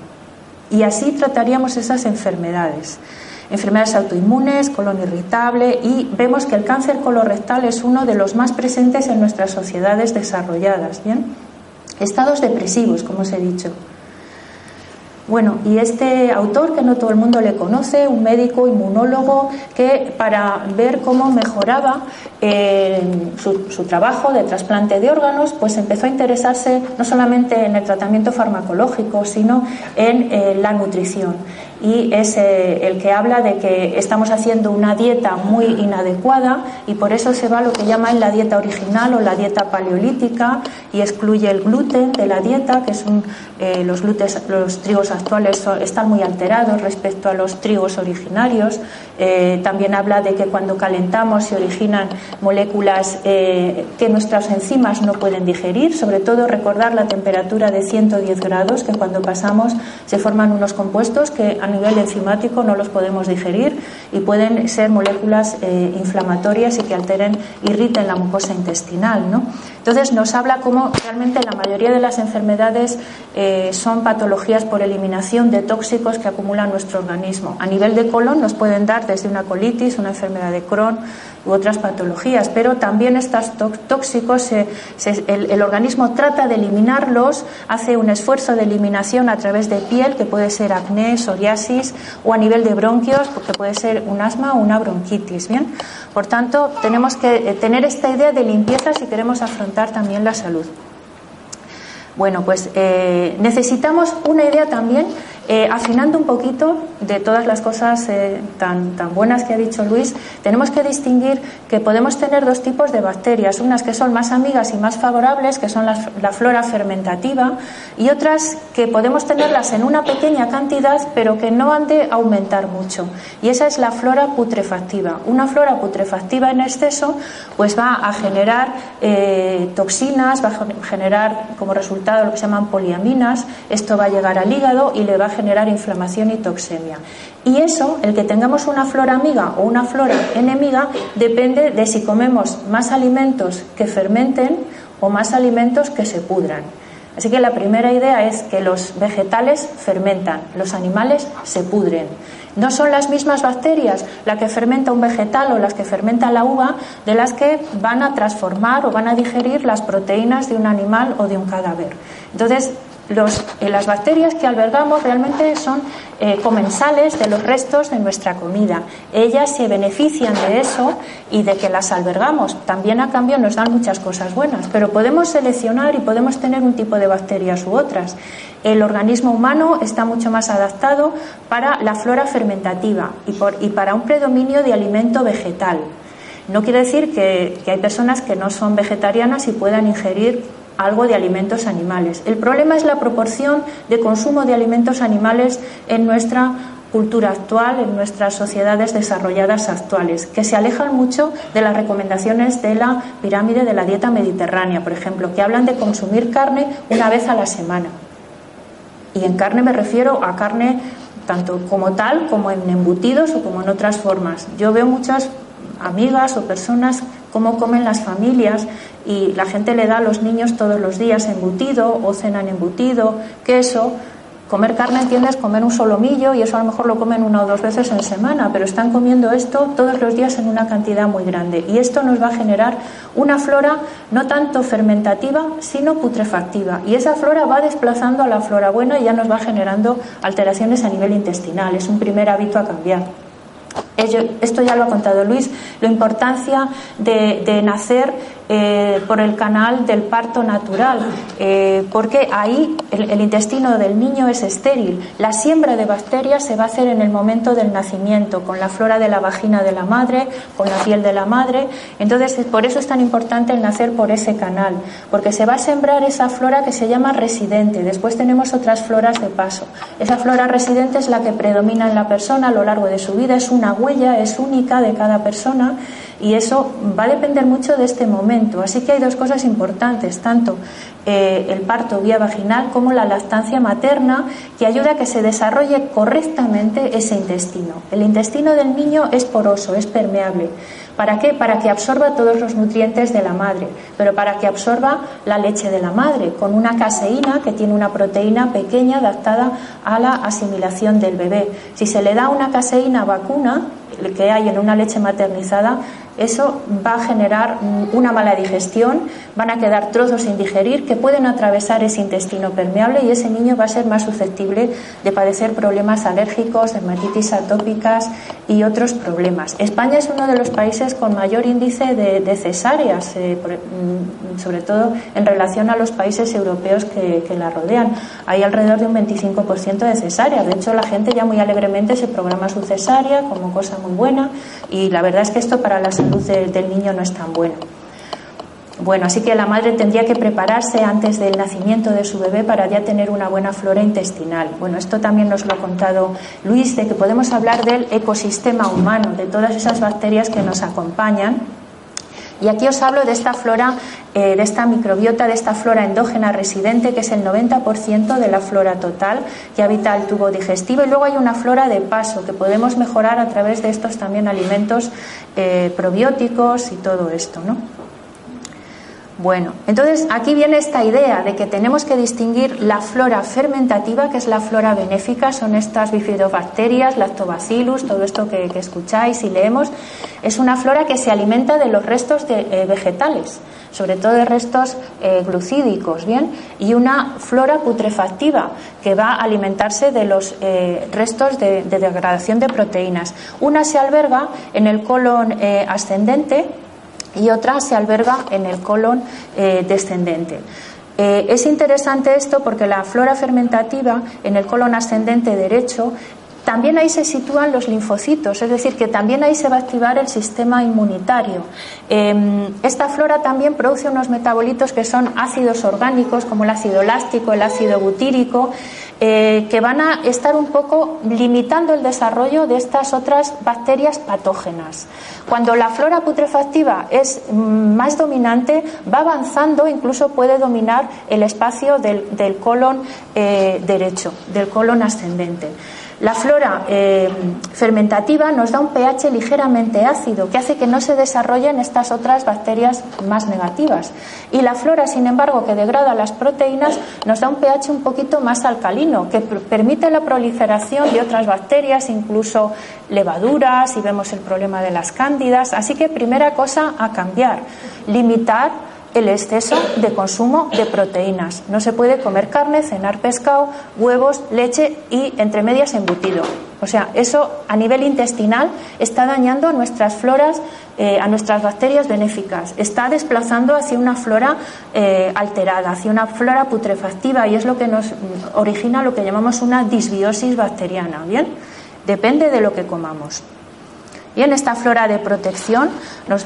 Y así trataríamos esas enfermedades enfermedades autoinmunes, colon irritable y vemos que el cáncer colorectal es uno de los más presentes en nuestras sociedades desarrolladas. ¿bien? Estados depresivos, como os he dicho. Bueno, y este autor, que no todo el mundo le conoce, un médico inmunólogo, que para ver cómo mejoraba eh, su, trabajo de trasplante de órganos, pues empezó a interesarse no solamente en el tratamiento farmacológico, sino en eh, la nutrición y es eh, el que habla de que estamos haciendo una dieta muy inadecuada y por eso se va a lo que llaman la dieta original o la dieta paleolítica y excluye el gluten de la dieta, que son eh, los, glutes, los trigos actuales están muy alterados respecto a los trigos originarios. Eh, también habla de que cuando calentamos se originan moléculas que nuestras enzimas no pueden digerir, sobre todo recordar la temperatura de 110 grados, que cuando pasamos se forman unos compuestos que a nivel enzimático no los podemos digerir y pueden ser moléculas eh, inflamatorias y que alteren, irriten la mucosa intestinal. ¿no? Entonces nos habla cómo realmente la mayoría de las enfermedades eh, son patologías por eliminación de tóxicos que acumula nuestro organismo. A nivel de colon nos pueden dar desde una colitis, una enfermedad de Crohn, u otras patologías, pero también estos tóxicos el, organismo trata de eliminarlos, hace un esfuerzo de eliminación a través de piel, que puede ser acné, psoriasis, o a nivel de bronquios, porque puede ser un asma o una bronquitis. Bien, por tanto, tenemos que eh, tener esta idea de limpieza si queremos afrontar también la salud. Bueno, pues eh, necesitamos una idea también eh, afinando un poquito de todas las cosas eh, tan, tan buenas que ha dicho Luis, tenemos que distinguir que podemos tener dos tipos de bacterias, unas que son más amigas y más favorables, que son la, flora fermentativa, y otras que podemos tenerlas en una pequeña cantidad, pero que no han de aumentar mucho. Y esa es la flora putrefactiva. Una flora putrefactiva en exceso, pues va a generar eh, toxinas, va a generar como resultado lo que se llaman poliaminas, esto va a llegar al hígado y le va a generar inflamación y toxemia. Y eso, el que tengamos una flora amiga o una flora enemiga, depende de si comemos más alimentos que fermenten o más alimentos que se pudran. Así que la primera idea es que los vegetales fermentan, los animales se pudren. No son las mismas bacterias la que fermenta un vegetal o las que fermenta la uva de las que van a transformar o van a digerir las proteínas de un animal o de un cadáver. Entonces, eh, las bacterias que albergamos realmente son eh, comensales de los restos de nuestra comida. Ellas se benefician de eso y de que las albergamos. También a cambio nos dan muchas cosas buenas, pero podemos seleccionar y podemos tener un tipo de bacterias u otras. El organismo humano está mucho más adaptado para la flora fermentativa y, para un predominio de alimento vegetal. No quiere decir que hay personas que no son vegetarianas y puedan ingerir algo de alimentos animales. El problema es la proporción de consumo de alimentos animales en nuestra cultura actual, en nuestras sociedades desarrolladas actuales, que se alejan mucho de las recomendaciones de la pirámide de la dieta mediterránea, por ejemplo, que hablan de consumir carne una vez a la semana. Y en carne me refiero a carne tanto como tal, como en embutidos o como en otras formas. Yo veo muchas amigas o personas cómo comen las familias y la gente le da a los niños todos los días embutido o cenan embutido, queso. Comer carne, entiendes, comer un solomillo y eso a lo mejor lo comen una o dos veces en semana, pero están comiendo esto todos los días en una cantidad muy grande. Y esto nos va a generar una flora no tanto fermentativa, sino putrefactiva. Y esa flora va desplazando a la flora buena y ya nos va generando alteraciones a nivel intestinal. Es un primer hábito a cambiar esto ya lo ha contado Luis, la importancia de, nacer eh, por el canal del parto natural, eh, porque ahí el, intestino del niño es estéril. La siembra de bacterias se va a hacer en el momento del nacimiento, con la flora de la vagina de la madre, con la piel de la madre. Entonces, por eso es tan importante el nacer por ese canal, porque se va a sembrar esa flora que se llama residente. Después tenemos otras floras de paso. Esa flora residente es la que predomina en la persona a lo largo de su vida, es una huella, es única de cada persona y eso va a depender mucho de este momento. Así que hay dos cosas importantes, tanto eh, el parto vía vaginal como la lactancia materna, que ayuda a que se desarrolle correctamente ese intestino. El intestino del niño es poroso, es permeable. ¿Para qué? Para que absorba todos los nutrientes de la madre, pero para que absorba la leche de la madre, con una caseína que tiene una proteína pequeña adaptada a la asimilación del bebé. Si se le da una caseína vacuna, que hay en una leche maternizada, eso va a generar una mala digestión, van a quedar trozos sin digerir que pueden atravesar ese intestino permeable y ese niño va a ser más susceptible de padecer problemas alérgicos, dermatitis atópicas y otros problemas. España es uno de los países con mayor índice de, cesáreas, eh, mm, sobre todo en relación a los países europeos que, que, la rodean. Hay alrededor de un 25% de cesáreas. De hecho, la gente ya muy alegremente se programa su cesárea como cosa muy buena y la verdad es que esto para la salud del niño no es tan bueno. Bueno, así que la madre tendría que prepararse antes del nacimiento de su bebé para ya tener una buena flora intestinal. Bueno, esto también nos lo ha contado Luis, de que podemos hablar del ecosistema humano, de todas esas bacterias que nos acompañan. Y aquí os hablo de esta flora, eh, de esta microbiota, de esta flora endógena residente, que es el 90% de la flora total que habita el tubo digestivo. Y luego hay una flora de paso que podemos mejorar a través de estos también alimentos eh, probióticos y todo esto, ¿no? Bueno, entonces aquí viene esta idea de que tenemos que distinguir la flora fermentativa, que es la flora benéfica, son estas bifidobacterias, lactobacillus, todo esto que, escucháis y leemos, es una flora que se alimenta de los restos de, eh, vegetales, sobre todo de restos eh, glucídicos, ¿bien? Y una flora putrefactiva, que va a alimentarse de los eh, restos de, de, degradación de proteínas. Una se alberga en el colon ascendente, y otra se alberga en el colon eh, descendente. Eh, es interesante esto porque la flora fermentativa en el colon ascendente derecho también ahí se sitúan los linfocitos, es decir, que también ahí se va a activar el sistema inmunitario. Em, esta flora también produce unos metabolitos que son ácidos orgánicos, como el ácido láctico, el ácido butírico, eh, que van a estar un poco limitando el desarrollo de estas otras bacterias patógenas. Cuando la flora putrefactiva es mm, más dominante, va avanzando, incluso puede dominar el espacio del, colon eh, derecho, del colon ascendente. La flora eh, fermentativa nos da un pH ligeramente ácido que hace que no se desarrollen estas otras bacterias más negativas. Y la flora, sin embargo, que degrada las proteínas, nos da un pH un poquito más alcalino, que permite la proliferación de otras bacterias, incluso levaduras, y vemos el problema de las cándidas. Así que primera cosa a cambiar, limitar el exceso de consumo de proteínas. No se puede comer carne, cenar pescado, huevos, leche y entre medias embutido. O sea, eso a nivel intestinal está dañando a nuestras floras, eh, a nuestras bacterias benéficas. Está desplazando hacia una flora eh, alterada, hacia una flora putrefactiva y es lo que nos origina lo que llamamos una disbiosis bacteriana. Bien, depende de lo que comamos. En esta flora de protección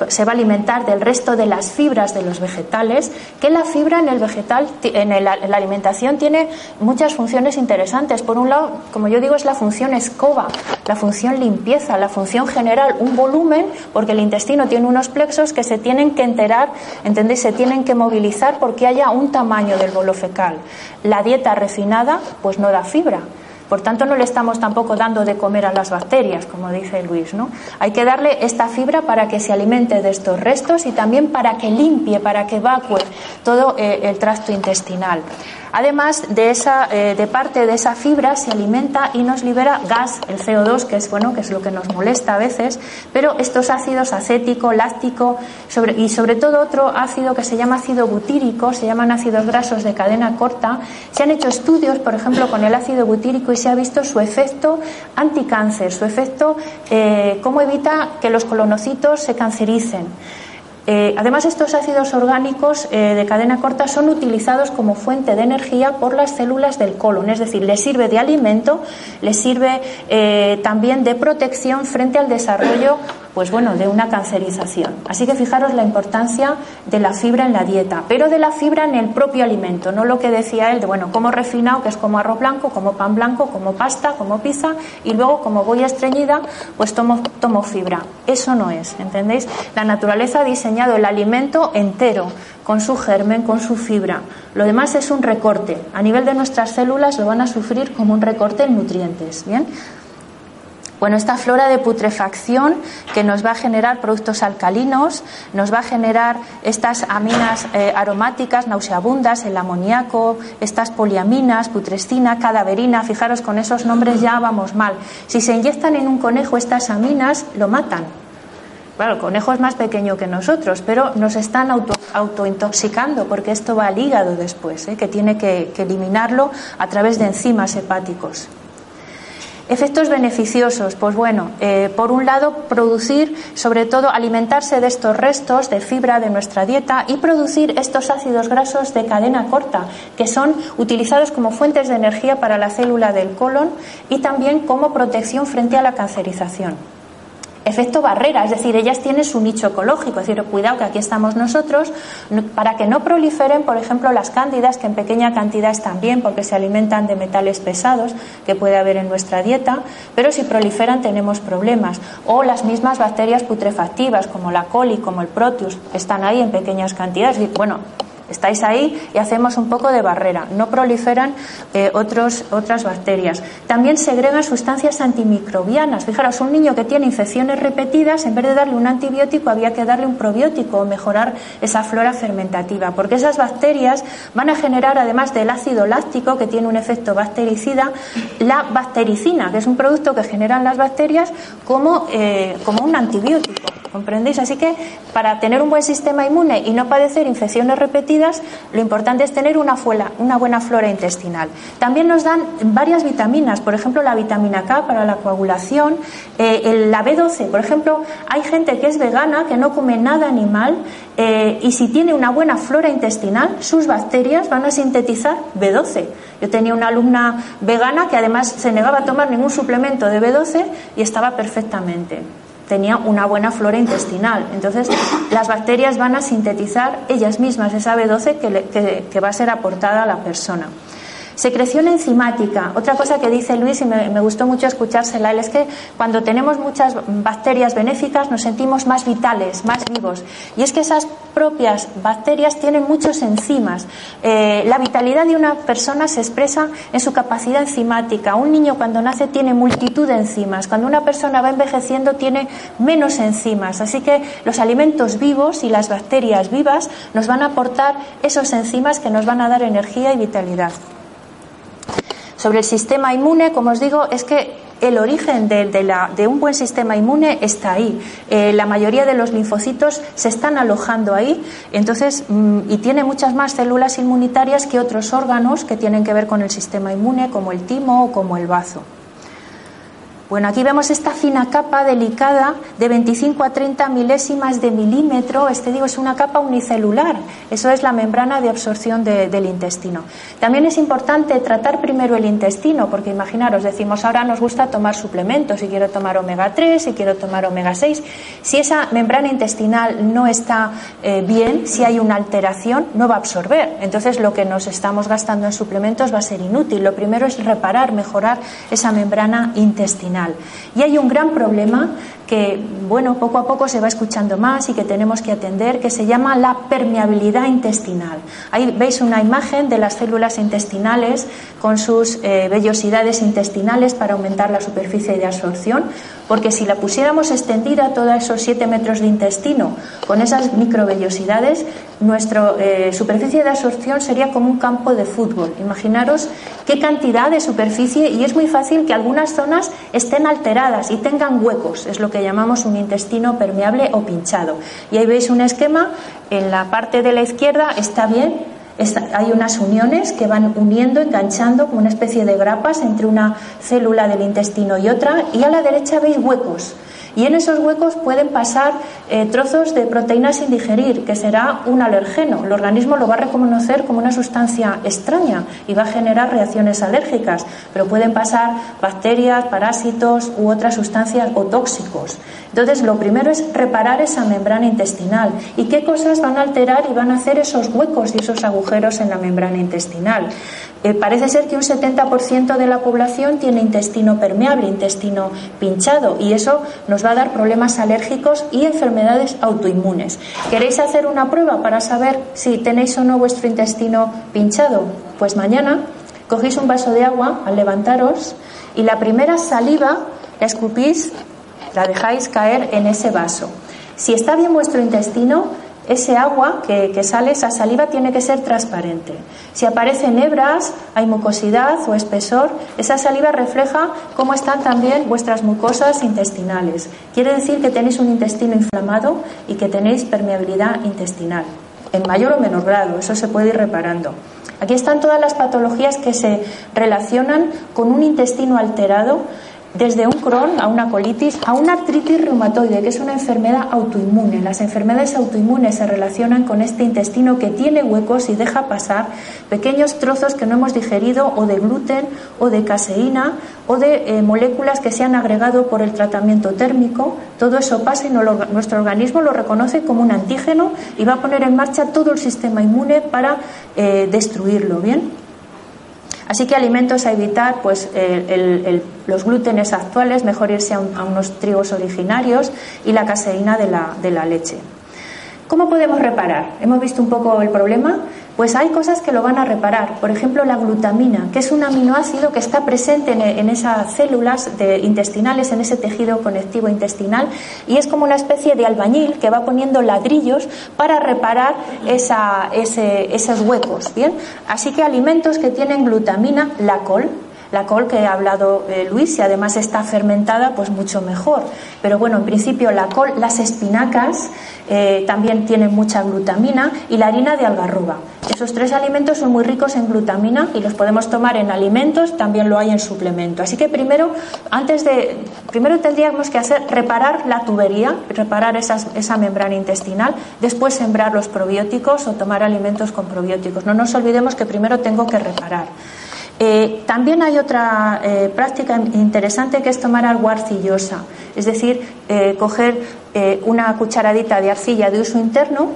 se va a alimentar del resto de las fibras de los vegetales, que la fibra en el vegetal, en, la alimentación, tiene muchas funciones interesantes. Por un lado, como yo digo, es la función escoba, la función limpieza, la función general, un volumen, porque el intestino tiene unos plexos que se tienen que enterar, ¿entendéis? Se tienen que movilizar porque haya un tamaño del bolo fecal. La dieta refinada, pues no da fibra. Por tanto, no le estamos tampoco dando de comer a las bacterias, como dice Luis. ¿no? Hay que darle esta fibra para que se alimente de estos restos y también para que limpie, para que evacue todo eh, el tracto intestinal. Además de esa, eh, de parte de esa fibra se alimenta y nos libera gas, el CO2, que es bueno, que es lo que nos molesta a veces, pero estos ácidos acético, láctico y sobre todo otro ácido que se llama ácido butírico, se llaman ácidos grasos de cadena corta. Se han hecho estudios, por ejemplo, con el ácido butírico y se ha visto su efecto anticáncer, su efecto eh, cómo evita que los colonocitos se cancericen. Eh, además, estos ácidos orgánicos eh, de cadena corta son utilizados como fuente de energía por las células del colon, es decir, les sirve de alimento, les sirve también de protección frente al desarrollo pues bueno, de una cancerización. Así que fijaros la importancia de la fibra en la dieta, pero de la fibra en el propio alimento, no lo que decía él de, bueno, como refinado, que es como arroz blanco, como pan blanco, como pasta, como pizza, y luego como voy estreñida, pues tomo, tomo fibra. Eso no es, ¿entendéis? La naturaleza ha diseñado el alimento entero, con su germen, con su fibra. Lo demás es un recorte. A nivel de nuestras células lo van a sufrir como un recorte en nutrientes, ¿bien? Bueno, esta flora de putrefacción que nos va a generar productos alcalinos, nos va a generar estas aminas eh, aromáticas nauseabundas, el amoníaco, estas poliaminas, putrescina, cadaverina, fijaros con esos nombres ya vamos mal. Si se inyectan en un conejo estas aminas, lo matan. Claro, el conejo es más pequeño que nosotros, pero nos están auto, autointoxicando porque esto va al hígado después, ¿eh? que tiene que eliminarlo a través de enzimas hepáticos. Efectos beneficiosos, pues bueno, eh, por un lado, producir, sobre todo, alimentarse de estos restos de fibra de nuestra dieta y producir estos ácidos grasos de cadena corta, que son utilizados como fuentes de energía para la célula del colon y también como protección frente a la cancerización efecto barrera, es decir, ellas tienen su nicho ecológico, es decir, cuidado que aquí estamos nosotros, para que no proliferen, por ejemplo, las cándidas, que en pequeña cantidad están bien porque se alimentan de metales pesados que puede haber en nuestra dieta, pero si proliferan tenemos problemas. O las mismas bacterias putrefactivas, como la coli, como el proteus, están ahí en pequeñas cantidades. Bueno, Estáis ahí y hacemos un poco de barrera. No proliferan eh, otros, otras bacterias. También segregan sustancias antimicrobianas. Fijaros, un niño que tiene infecciones repetidas, en vez de darle un antibiótico, había que darle un probiótico o mejorar esa flora fermentativa. Porque esas bacterias van a generar, además del ácido láctico, que tiene un efecto bactericida, la bactericina, que es un producto que generan las bacterias como, eh, como un antibiótico. ¿Comprendéis? Así que para tener un buen sistema inmune y no padecer infecciones repetidas, lo importante es tener una, una buena flora intestinal. También nos dan varias vitaminas, por ejemplo, la vitamina K para la coagulación, eh, la B12. Por ejemplo, hay gente que es vegana, que no come nada animal, eh, y si tiene una buena flora intestinal, sus bacterias van a sintetizar B12. Yo tenía una alumna vegana que además se negaba a tomar ningún suplemento de B12 y estaba perfectamente tenía una buena flora intestinal. Entonces, las bacterias van a sintetizar ellas mismas esa B12 que, que va a ser aportada a la persona. Secreción enzimática. Otra cosa que dice Luis y me, gustó mucho escuchársela, es que cuando tenemos muchas bacterias benéficas nos sentimos más vitales, más vivos. Y es que esas propias bacterias tienen muchos enzimas. Eh, la vitalidad de una persona se expresa en su capacidad enzimática. Un niño cuando nace tiene multitud de enzimas. Cuando una persona va envejeciendo tiene menos enzimas. Así que los alimentos vivos y las bacterias vivas nos van a aportar esos enzimas que nos van a dar energía y vitalidad. Sobre el sistema inmune, como os digo, es que el origen de, un buen sistema inmune está ahí. Eh, la mayoría de los linfocitos se están alojando ahí, entonces, mm, y tiene muchas más células inmunitarias que otros órganos que tienen que ver con el sistema inmune, como el timo o como el bazo. Bueno, aquí vemos esta fina capa delicada de 25 a 30 milésimas de milímetro. Este digo es una capa unicelular. Eso es la membrana de absorción del intestino. También es importante tratar primero el intestino, porque imaginaros, decimos ahora nos gusta tomar suplementos, si quiero tomar omega 3, si quiero tomar omega 6. Si esa membrana intestinal no está eh, bien, si hay una alteración, no va a absorber. Entonces lo que nos estamos gastando en suplementos va a ser inútil. Lo primero es reparar, mejorar esa membrana intestinal. Y hay un gran problema que, bueno, poco a poco se va escuchando más y que tenemos que atender, que se llama la permeabilidad intestinal. Ahí veis una imagen de las células intestinales con sus eh, vellosidades intestinales para aumentar la superficie de absorción, porque si la pusiéramos extendida todos esos 7 metros de intestino con esas microvellosidades, nuestra eh, superficie de absorción sería como un campo de fútbol. Imaginaros qué cantidad de superficie y es muy fácil que algunas zonas estén alteradas y tengan huecos, es lo que llamamos un intestino permeable o pinchado. Y ahí veis un esquema, en la parte de la izquierda está bien, hay unas uniones que van uniendo, enganchando como una especie de grapas entre una célula del intestino y otra, y a la derecha veis huecos. Y en esos huecos pueden pasar eh, trozos de proteínas sin digerir, que será un alergeno. El organismo lo va a reconocer como una sustancia extraña y va a generar reacciones alérgicas, pero pueden pasar bacterias, parásitos u otras sustancias o tóxicos. Entonces, lo primero es reparar esa membrana intestinal. ¿Y qué cosas van a alterar y van a hacer esos huecos y esos agujeros en la membrana intestinal? Eh, parece ser que un 70% de la población tiene intestino permeable, intestino pinchado, y eso nos va a dar problemas alérgicos y enfermedades autoinmunes. ¿Queréis hacer una prueba para saber si tenéis o no vuestro intestino pinchado? Pues mañana cogéis un vaso de agua al levantaros y la primera saliva la escupís, la dejáis caer en ese vaso. Si está bien vuestro intestino, ese agua que, sale, esa saliva, tiene que ser transparente. Si aparecen hebras, hay mucosidad o espesor, esa saliva refleja cómo están también vuestras mucosas intestinales. Quiere decir que tenéis un intestino inflamado y que tenéis permeabilidad intestinal, en mayor o menor grado, eso se puede ir reparando. Aquí están todas las patologías que se relacionan con un intestino alterado desde un Crohn a una colitis a una artritis reumatoide, que es una enfermedad autoinmune. Las enfermedades autoinmunes se relacionan con este intestino que tiene huecos y deja pasar pequeños trozos que no hemos digerido o de gluten o de caseína o de eh, moléculas que se han agregado por el tratamiento térmico. Todo eso pasa y nuestro organismo lo reconoce como un antígeno y va a poner en marcha todo el sistema inmune para eh, destruirlo. ¿Bien? Así que alimentos a evitar, pues los glútenes actuales, mejor irse a, unos trigos originarios y la caseína de la, de la leche. ¿Cómo podemos reparar? Hemos visto un poco el problema. Pues hay cosas que lo van a reparar. Por ejemplo, la glutamina, que es un aminoácido que está presente en, esas células intestinales, en ese tejido conectivo intestinal, y es como una especie de albañil que va poniendo ladrillos para reparar esos huecos. Bien, así que alimentos que tienen glutamina, la col, la col que ha hablado eh, Luis, y además está fermentada, pues mucho mejor. Pero bueno, en principio la col, las espinacas eh, también tienen mucha glutamina y la harina de algarroba. Esos tres alimentos son muy ricos en glutamina y los podemos tomar en alimentos, también lo hay en suplemento. Así que primero, antes de, primero tendríamos que hacer reparar la tubería, reparar esa membrana intestinal, después sembrar los probióticos o tomar alimentos con probióticos. No nos olvidemos que primero tengo que reparar. Eh, también hay otra eh, práctica interesante que es tomar agua arcillosa, es decir, eh, coger una cucharadita de arcilla de uso interno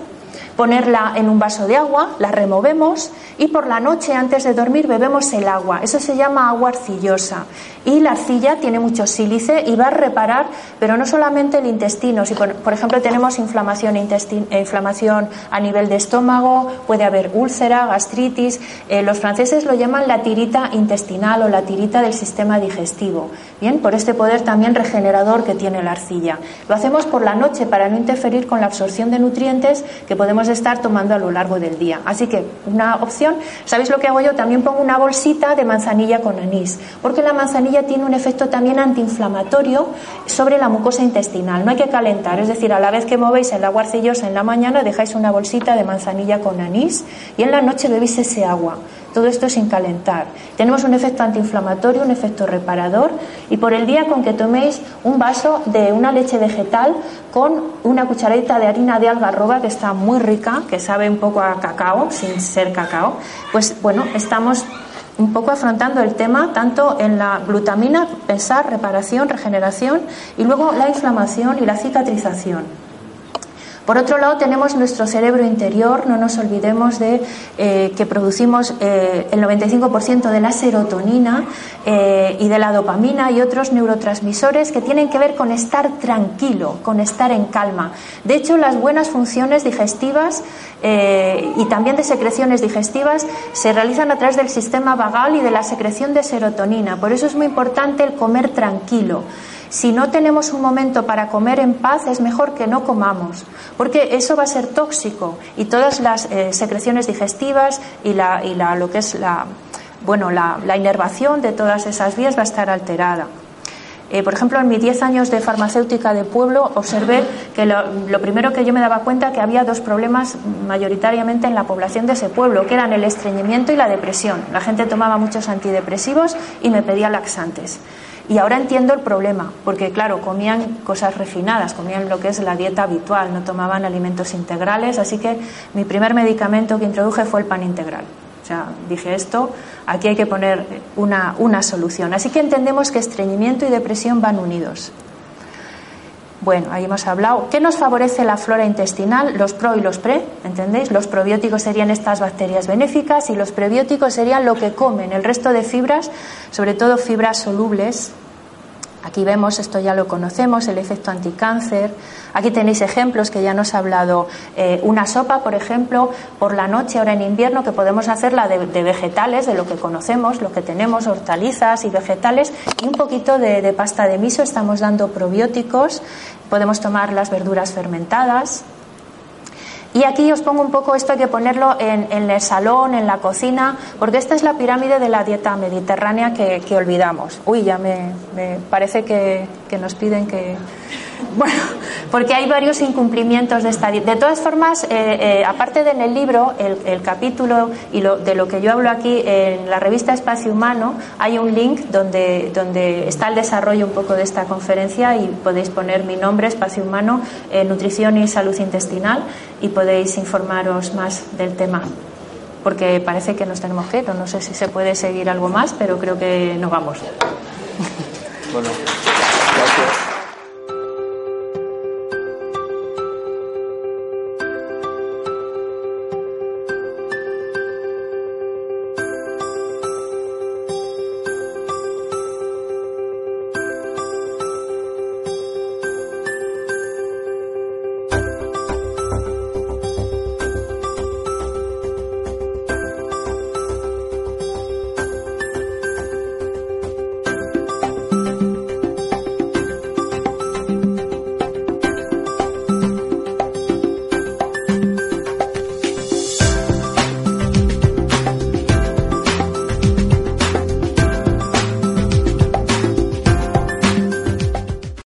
ponerla en un vaso de agua, la removemos y por la noche antes de dormir bebemos el agua. Eso se llama agua arcillosa. Y la arcilla tiene mucho sílice y va a reparar, pero no solamente el intestino. Si por, ejemplo tenemos inflamación, inflamación a nivel de estómago, puede haber úlcera, gastritis. Eh, los franceses lo llaman la tirita intestinal o la tirita del sistema digestivo. Bien, por este poder también regenerador que tiene la arcilla. Lo hacemos por la noche para no interferir con la absorción de nutrientes que podemos estar tomando a lo largo del día. Así que una opción, ¿sabéis lo que hago yo? También pongo una bolsita de manzanilla con anís, porque la manzanilla tiene un efecto también antiinflamatorio sobre la mucosa intestinal. No hay que calentar, es decir, a la vez que movéis el agua arcillosa en la mañana, dejáis una bolsita de manzanilla con anís y en la noche bebéis ese agua. Todo esto sin calentar. Tenemos un efecto antiinflamatorio, un efecto reparador y por el día con que toméis un vaso de una leche vegetal con una cucharadita de harina de algarroba que está muy rica, que sabe un poco a cacao, sin ser cacao, pues bueno, estamos un poco afrontando el tema tanto en la glutamina, pensar, reparación, regeneración y luego la inflamación y la cicatrización. Por otro lado, tenemos nuestro cerebro interior, no nos olvidemos de eh, que producimos eh, el 95% de la serotonina eh, y de la dopamina y otros neurotransmisores que tienen que ver con estar tranquilo, con estar en calma. De hecho, las buenas funciones digestivas y también de secreciones digestivas se realizan a través del sistema vagal y de la secreción de serotonina. Por eso es muy importante el comer tranquilo. Si no tenemos un momento para comer en paz, es mejor que no comamos, porque eso va a ser tóxico y todas las eh, secreciones digestivas y, la, lo que es la, bueno, la, inervación de todas esas vías va a estar alterada. Eh, por ejemplo, en mis 10 años de farmacéutica de pueblo observé que lo, lo, primero que yo me daba cuenta que había dos problemas mayoritariamente en la población de ese pueblo, que eran el estreñimiento y la depresión. La gente tomaba muchos antidepresivos y me pedía laxantes. Y ahora entiendo el problema, porque claro, comían cosas refinadas, comían lo que es la dieta habitual, no tomaban alimentos integrales, así que mi primer medicamento que introduje fue el pan integral. O sea, dije esto, aquí hay que poner una, una solución. Así que entendemos que estreñimiento y depresión van unidos. Bueno, ahí hemos hablado. ¿Qué nos favorece la flora intestinal? Los pro y los pre, ¿entendéis? Los probióticos serían estas bacterias benéficas y los prebióticos serían lo que comen, el resto de fibras, sobre todo fibras solubles, Aquí vemos, esto ya lo conocemos, el efecto anticáncer. Aquí tenéis ejemplos que ya nos ha hablado. Eh, una sopa, por ejemplo, por la noche, ahora en invierno, que podemos hacerla de, vegetales, de lo que conocemos, lo que tenemos, hortalizas y vegetales, y un poquito de, de pasta de miso. Estamos dando probióticos. Podemos tomar las verduras fermentadas, y aquí os pongo un poco esto, hay que ponerlo en, el salón, en la cocina, porque esta es la pirámide de la dieta mediterránea que, olvidamos. Uy, ya me, parece que nos piden que, bueno, porque hay varios incumplimientos de esta. De todas formas, eh, eh, aparte de en el libro, el, capítulo y lo, de lo que yo hablo aquí en la revista Espacio Humano, hay un link donde, donde está el desarrollo un poco de esta conferencia y podéis poner mi nombre, Espacio Humano, eh, Nutrición y Salud Intestinal, y podéis informaros más del tema. Porque parece que nos tenemos que ir, no sé si se puede seguir algo más, pero creo que no vamos. Bueno.